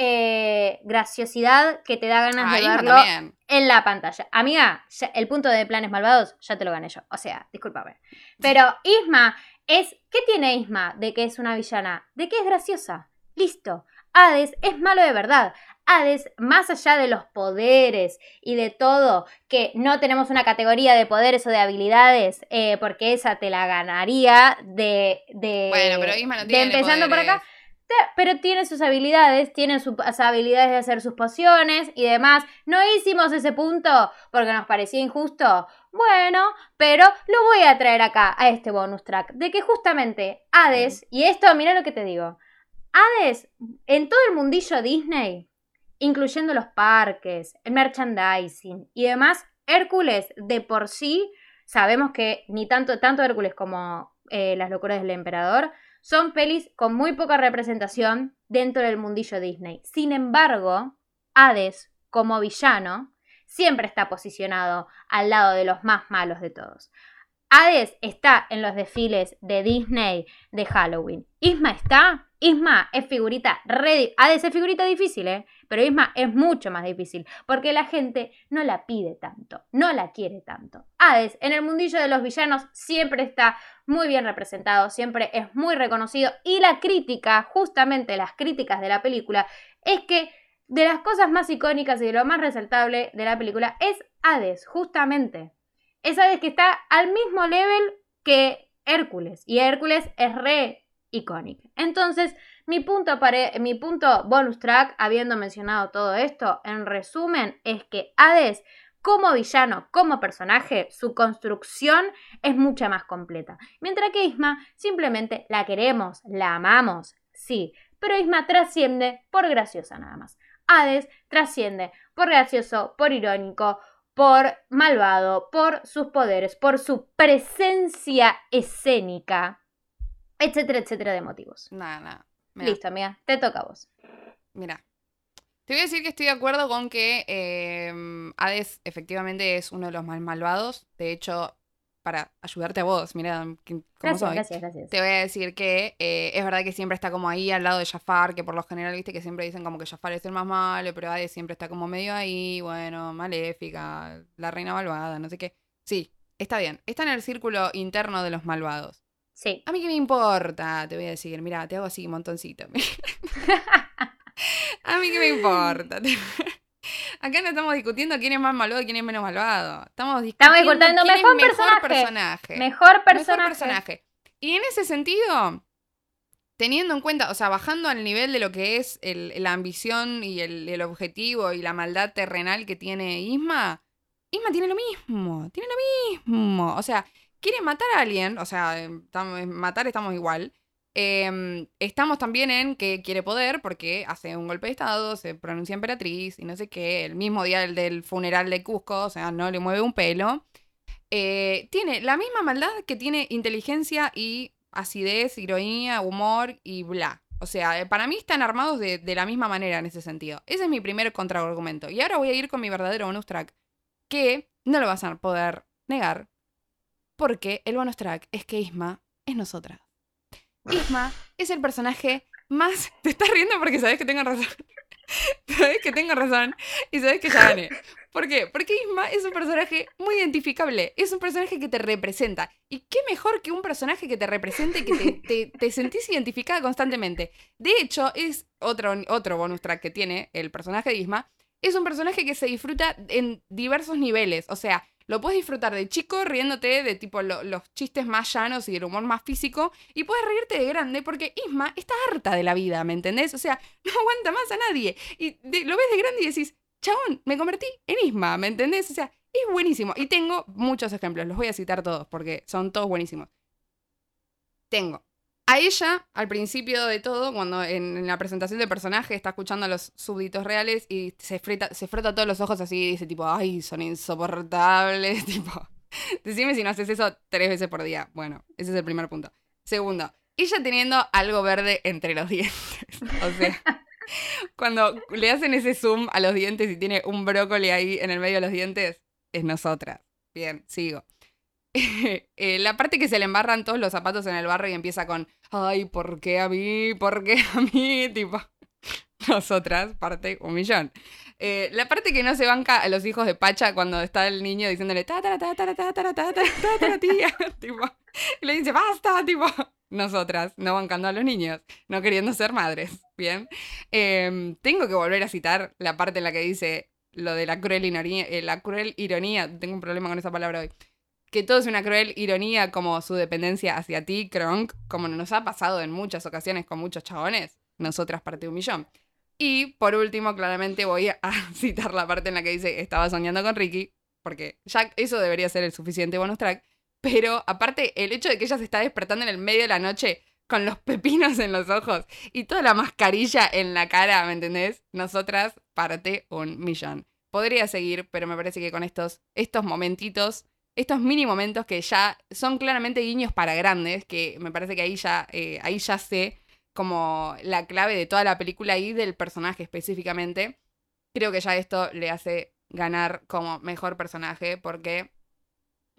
eh, graciosidad que te da ganas de verlo también. en la pantalla. Amiga, ya- el punto de planes malvados ya te lo gané yo. O sea, discúlpame. Pero Isma es. ¿Qué tiene Isma de que es una villana? De que es graciosa. Listo. Hades es malo de verdad. Hades, más allá de los poderes y de todo, que no tenemos una categoría de poderes o de habilidades, eh, porque esa te la ganaría de. de Bueno, pero Isma no tiene empezando por acá. Pero tiene sus habilidades, tiene sus habilidades de hacer sus pociones y demás. No hicimos ese punto porque nos parecía injusto. Bueno, pero lo voy a traer acá, a este bonus track, de que justamente Hades, y esto, mira lo que te digo, Hades, en todo el mundillo Disney, incluyendo los parques, el merchandising y demás, Hércules de por sí, sabemos que ni tanto, tanto Hércules como eh, Las locuras del emperador son pelis con muy poca representación dentro del mundillo Disney. Sin embargo, Hades, como villano, siempre está posicionado al lado de los más malos de todos. Hades está en los desfiles de Disney de Halloween. Isma está. Isma es figurita re. Hades es figurita difícil, ¿eh? Pero Isma es mucho más difícil. Porque la gente no la pide tanto. No la quiere tanto. Hades en el mundillo de los villanos siempre está muy bien representado. Siempre es muy reconocido. Y la crítica, justamente las críticas de la película, es que de las cosas más icónicas y de lo más resaltable de la película es Hades, justamente. Es Hades que está al mismo level que Hércules. Y Hércules es re icónico. Entonces, mi punto, mi punto bonus track, habiendo mencionado todo esto, en resumen, es que Hades, como villano, como personaje, su construcción es mucha más completa. Mientras que Isma, simplemente la queremos, la amamos, sí, pero Isma trasciende por graciosa nada más. Hades trasciende por gracioso, por irónico, por malvado, por sus poderes, por su presencia escénica, etcétera, etcétera de motivos. Nada, nada. Mira, Listo, amiga, te toca a vos. mira. Te voy a decir que estoy de acuerdo con que eh, Hades efectivamente es uno de los más malvados. De hecho, para ayudarte a vos, mira cómo Gracias, soy. gracias, gracias. Te voy a decir que eh, es verdad que siempre está como ahí al lado de Jafar, que por lo general, viste, que siempre dicen como que Jafar es el más malo, pero Hades siempre está como medio ahí, bueno, maléfica, la reina malvada, no sé qué. Sí, está bien. Está en el círculo interno de los malvados. Sí. A mí qué me importa, te voy a decir, mira, te hago así un montoncito. a mí qué me importa. Acá no estamos discutiendo quién es más malvado y quién es menos malvado. Estamos discutiendo discutiendo quién mejor es mejor personaje. personaje. Mejor personaje. Mejor personaje. Y en ese sentido, teniendo en cuenta, o sea, bajando al nivel de lo que es el- la ambición y el, el objetivo y la maldad terrenal que tiene Isma, Isma tiene lo mismo, tiene lo mismo. O sea, quiere matar a alguien, o sea, matar estamos igual. Eh, estamos también en que quiere poder porque hace un golpe de estado, se pronuncia emperatriz y no sé qué, el mismo día del, del funeral de Cusco, o sea, no le mueve un pelo. Eh, tiene la misma maldad que tiene inteligencia y acidez, ironía, humor y bla. O sea, eh, para mí están armados de, de la misma manera en ese sentido. Ese es mi primer contraargumento. Y ahora voy a ir con mi verdadero bonus track, que no lo vas a poder negar, porque el bonus track es que Isma es nosotras. Isma es el personaje más... Te estás riendo porque sabes que tengo razón. sabes que tengo razón y sabes que ya gané. ¿Por qué? Porque Isma es un personaje muy identificable. Es un personaje que te representa. Y qué mejor que un personaje que te represente y que te, te- te sentís identificada constantemente. De hecho, es otro, otro bonus track que tiene el personaje de Isma. Es un personaje que se disfruta en diversos niveles. O sea, lo puedes disfrutar de chico riéndote de tipo lo- los chistes más llanos y del humor más físico. Y puedes reírte de grande porque Isma está harta de la vida, ¿me entendés? O sea, no aguanta más a nadie. Y de- lo ves de grande y decís, chabón, me convertí en Isma, ¿me entendés? O sea, es buenísimo. Y tengo muchos ejemplos, los voy a citar todos porque son todos buenísimos. Tengo a ella, al principio de todo, cuando en, la presentación del personaje está escuchando a los súbditos reales y se, freta- se frota todos los ojos así y dice tipo, ay, son insoportables, tipo, decime si no haces eso tres veces por día. Bueno, ese es el primer punto. Segundo, ella teniendo algo verde entre los dientes. o sea, cuando le hacen ese zoom a los dientes y tiene un brócoli ahí en el medio de los dientes, es nosotras. Bien, sigo. Eh, la parte que se le embarran todos los zapatos en el barro y empieza con, ay, ¿por qué a mí? ¿Por qué a mí? Tipo, nosotras, parte un millón. Eh, la parte que no se banca a los hijos de Pacha cuando está el niño diciéndole, ta, ta, ta, ta, ta, ta, ta, ta, ta, ta, tía, tipo, y le dice, basta, tipo, nosotras, no bancando a los niños, no queriendo ser madres, ¿bien? Em, tengo que volver a citar la parte en la que dice lo de la cruel ironía, eh, la cruel ironía, tengo un problema con esa palabra hoy, que todo es una cruel ironía como su dependencia hacia ti, Kronk, como nos ha pasado en muchas ocasiones con muchos chabones, nosotras parte un millón. Y por último, claramente voy a citar la parte en la que dice, estaba soñando con Ricky, porque ya eso debería ser el suficiente bonus track, pero aparte el hecho de que ella se está despertando en el medio de la noche con los pepinos en los ojos y toda la mascarilla en la cara, ¿me entendés? Nosotras parte un millón. Podría seguir, pero me parece que con estos, estos momentitos, estos mini momentos que ya son claramente guiños para grandes, que me parece que ahí ya, eh, ahí ya sé como la clave de toda la película y del personaje específicamente. Creo que ya esto le hace ganar como mejor personaje porque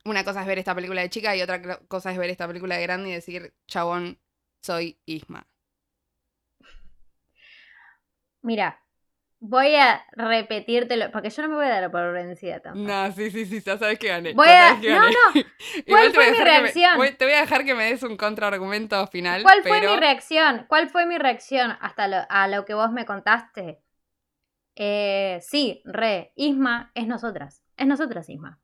una cosa es ver esta película de chica y otra cosa es ver esta película de grande y decir, chabón, soy Isma. Mira, voy a repetírtelo, porque yo no me voy a dar por vencida tampoco. No, sí, sí, sí, ya sabes que gané. Voy a... No, no. ¿Cuál fue mi reacción? te voy a dejar que me des un contraargumento final. ¿Cuál fue mi reacción? ¿Cuál fue mi reacción hasta lo, a lo que vos me contaste? Eh, sí, re, Isma es nosotras. Es nosotras, Isma.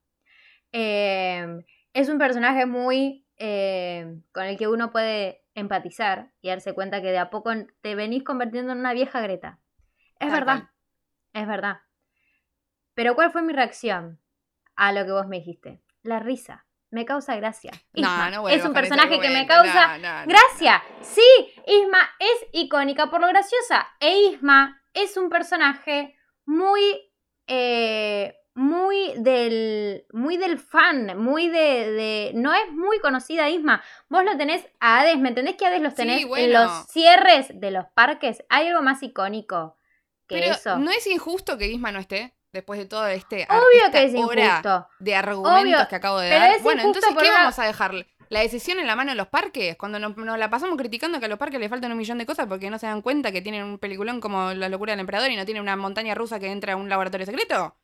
Em, es un personaje muy em, con el que uno puede empatizar y darse cuenta que de a poco te venís convirtiendo en una vieja Greta. Es verdad, es verdad. Pero ¿cuál fue mi reacción a lo que vos me dijiste? La risa. Me causa gracia. Isma es un personaje que me causa gracia. Sí, Isma es icónica por lo graciosa. E Isma es un personaje muy eh, muy del, muy del fan, muy de, No es muy conocida Isma. Vos lo tenés a Hades, ¿me entendés que Hades los tenés en los cierres de los parques? Hay algo más icónico que Pero eso. ¿No es injusto que Isma no esté? Después de todo este... Obvio que es injusto. De argumentos que acabo de dar. Bueno, entonces, ¿qué vamos a dejar? ¿La decisión en la mano de los parques? Cuando nos, nos, la pasamos criticando que a los parques le faltan un millón de cosas porque no se dan cuenta que tienen un peliculón como La locura del emperador y no tienen una montaña rusa que entra a un laboratorio secreto.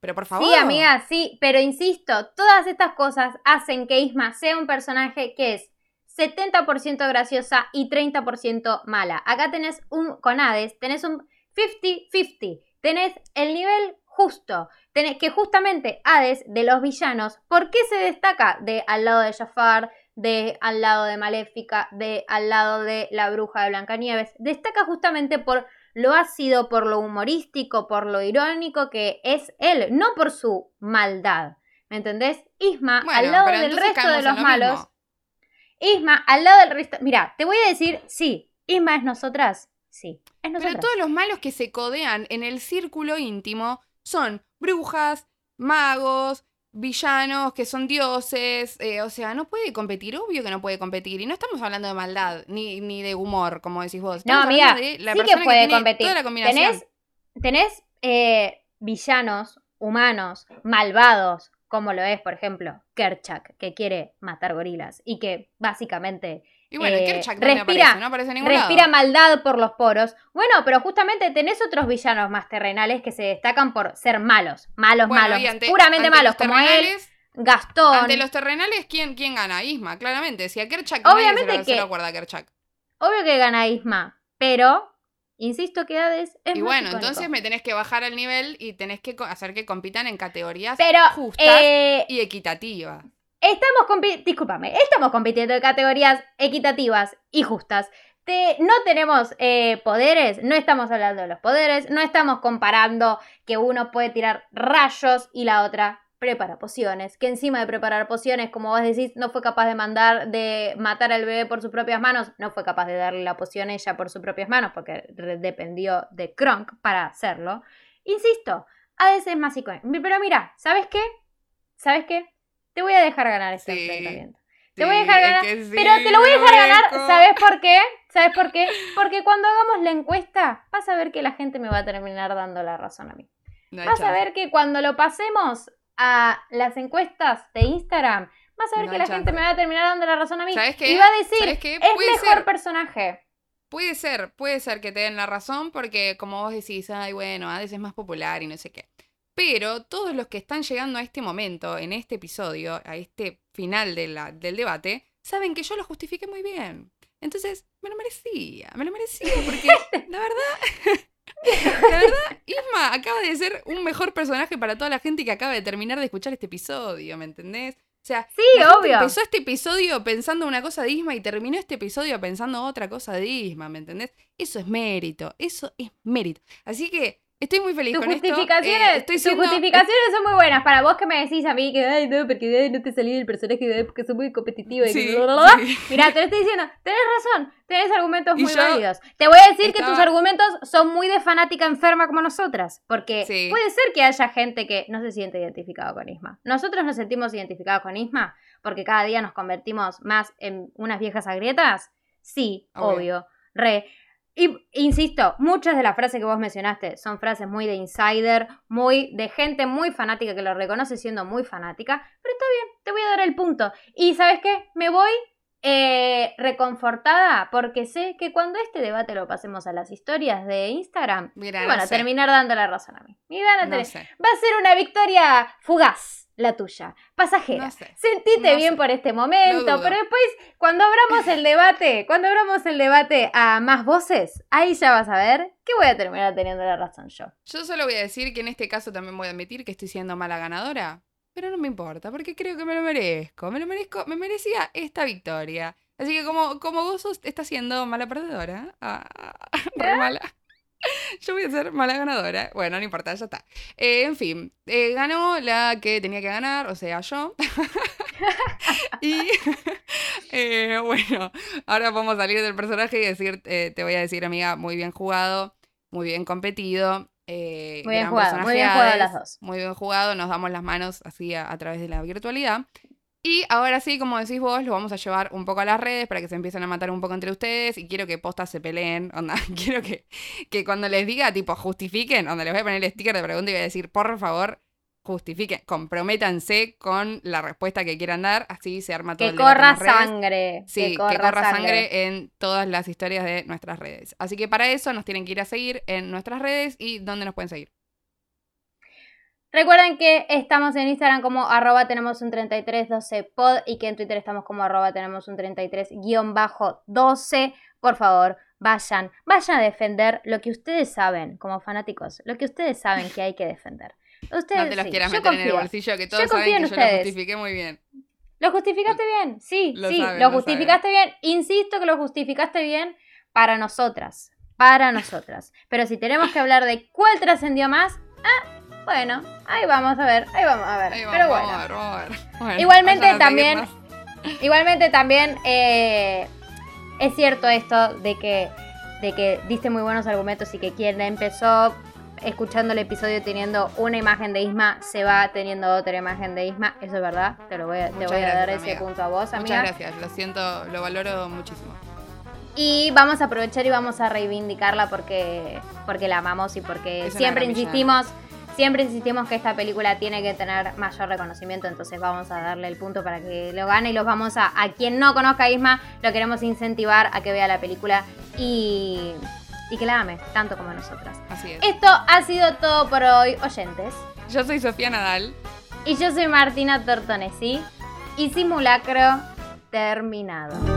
Pero por favor. Sí, amiga, sí, pero insisto, todas estas cosas hacen que Isma sea un personaje que es 70% graciosa y 30% mala. Acá tenés un, con Hades, tenés un 50-50, tenés el nivel justo, tenés que justamente Hades de los villanos, ¿por qué se destaca de al lado de Jafar, de al lado de Maléfica, de al lado de la bruja de Blancanieves? Destaca justamente por lo ha sido por lo humorístico, por lo irónico que es él, no por su maldad. ¿Me entendés? Isma, al lado del resto de los malos. Isma, al lado del resto. Mira, te voy a decir, sí, Isma es nosotras. Sí, es. Pero todos los malos que se codean en el círculo íntimo son brujas, magos, villanos que son dioses, eh, o sea, no puede competir, obvio que no puede competir. Y no estamos hablando de maldad, ni, ni de humor, como decís vos. no, amiga, sí que puede competir. Tenés, tenés eh, villanos, humanos, malvados, como lo es, por ejemplo, Kerchak, que quiere matar gorilas y que básicamente y bueno, eh, respira, no aparece, no respira maldad por los poros. Bueno, pero justamente tenés otros villanos más terrenales que se destacan por ser malos, malos, malos, puramente malos, como él, Gastón. Ante los terrenales, ¿quién, quién gana? Isma, claramente. Si a Kerchak Obviamente nadie se lo, que, acuerda a Kerchak. Obvio que gana Isma, pero Insisto que Hades es Y bueno, entonces me tenés que bajar el nivel y tenés que hacer que compitan en categorías justas eh, y equitativas. Estamos compitiendo, estamos compitiendo en categorías equitativas y justas. no tenemos eh, poderes, no estamos hablando de los poderes, no estamos comparando que uno puede tirar rayos y la otra prepara pociones, que encima de preparar pociones, como vos decís, no fue capaz de mandar, de matar al bebé por sus propias manos, no fue capaz de darle la poción ella por sus propias manos, porque dependió de Kronk para hacerlo. Insisto, a veces es más icónico. Pero mira, ¿sabes qué? ¿Sabes qué? Te voy a dejar ganar este enfrentamiento. Te voy a dejar ganar, pero te lo voy a dejar ganar, ¿sabes por qué? ¿Sabes por qué? Porque cuando hagamos la encuesta, vas a ver que la gente me va a terminar dando la razón a mí. vas a ver que cuando lo pasemos a las encuestas de Instagram, vas a ver que la gente me va a terminar dando la razón a mí. ¿Sabes qué? Y va a decir, es mejor personaje. Puede ser, puede ser que te den la razón porque como vos decís, ay, bueno, Hades es más popular y no sé qué. Pero todos los que están llegando a este momento, en este episodio, a este final del debate, saben que yo lo justifiqué muy bien. Entonces, me lo merecía, me lo merecía, porque la verdad, la verdad, Isma acaba de ser un mejor personaje para toda la gente que acaba de terminar de escuchar este episodio, ¿me entendés? O sea, Sí, obvio. empezó este episodio pensando una cosa de Isma y terminó este episodio pensando otra cosa de Isma, ¿me entendés? Eso es mérito, eso es mérito. Así que estoy muy feliz Tus con esto. justificaciones, Eh, estoy tus siendo- justificaciones son muy buenas. Para vos que me decís a mí que, ay, no, porque ay, no te salí del personaje, porque soy muy competitiva y Sí, que bla, bla, bla". sí. Mira, te lo estoy diciendo, tenés razón, tenés argumentos Y muy válidos. Te voy a decir que tus argumentos son muy de fanática enferma como nosotras, porque Sí. puede ser que haya gente que no se siente identificado con Isma. Nosotros nos sentimos identificados con Isma porque cada día nos convertimos más en unas viejas agrietas. Sí, Obvio. obvio, re. Y insisto, muchas de las frases que vos mencionaste son frases muy de insider, muy de gente muy fanática que lo reconoce siendo muy fanática, pero está bien, te voy a dar el punto. Y ¿sabes qué? Me voy eh, reconfortada porque sé que cuando este debate lo pasemos a las historias de Instagram, Mira, me no van a sé, terminar dando la razón a mí. Me van a no tener- sé, Va a ser una victoria fugaz la tuya, pasajera. no sé. Sentite bien por este momento, pero después, cuando abramos el debate, cuando abramos el debate a más voces, ahí ya vas a ver que voy a terminar teniendo la razón yo. Yo solo voy a decir que en este caso también voy a admitir que estoy siendo mala ganadora, pero no me importa, porque creo que me lo merezco, me lo merezco, me merecía esta victoria. Así que como, como vos estás siendo mala perdedora, ah, re mala, yo voy a ser mala ganadora. Bueno, no importa, ya está. Eh, en fin, eh, ganó la que tenía que ganar, o sea, yo. y eh, bueno, ahora podemos salir del personaje y decir, te voy a decir, amiga, muy bien jugado, muy bien competido. Eh, Muy bien jugado, muy bien jugado las dos. Muy bien jugado, nos damos las manos así a, a través de la virtualidad. Y ahora sí, como decís vos, lo vamos a llevar un poco a las redes para que se empiecen a matar un poco entre ustedes. Y quiero que postas se peleen. Onda, quiero que, que cuando les diga, tipo, justifiquen, donde les voy a poner el sticker de pregunta y voy a decir, por favor, justifiquen, comprométanse con la respuesta que quieran dar. Así se arma todo Que el corra sangre. Sí, que corra, sangre. en todas las historias de nuestras redes. Así que para eso nos tienen que ir a seguir en nuestras redes y dónde nos pueden seguir. Recuerden que estamos en Instagram como arroba tenemos un 3312 pod y que en Twitter estamos como arroba tenemos un 33 guion bajo 12. Por favor, vayan, vayan a defender lo que ustedes saben como fanáticos, lo que ustedes saben que hay que defender. Ustedes, no te los sí, quieras yo meter en el bolsillo, que Yo todos confío saben en que yo lo justifiqué muy bien. ¿Lo justificaste bien? Sí, Lo sí, saben, lo lo justificaste bien. Insisto que lo justificaste bien para nosotras, para nosotras. Pero si tenemos que hablar de cuál trascendió más, ah, bueno, ahí vamos a ver, ahí vamos a ver. Ahí vamos, Pero vamos bueno. a ver, vamos a ver. Bueno, Igualmente también-. Igualmente también eh, es cierto esto de que, de que diste muy buenos argumentos y que quien empezó escuchando el episodio teniendo una imagen de Isma se va teniendo otra imagen de Isma. Eso es verdad, te, lo voy a, te voy a dar ese punto a vos, amiga. Muchas gracias, lo siento, lo valoro muchísimo. Y vamos a aprovechar y vamos a reivindicarla porque, porque la amamos y porque Es siempre insistimos, siempre insistimos que esta película tiene que tener mayor reconocimiento, entonces vamos a darle el punto para que lo gane y los vamos a, a quien no conozca a Isma, lo queremos incentivar a que vea la película y, y que la ame, tanto como nosotras. Así es. Esto ha sido todo por hoy, oyentes. Yo soy Sofía Nadal. Y yo soy Martina Tortonesi y simulacro terminado.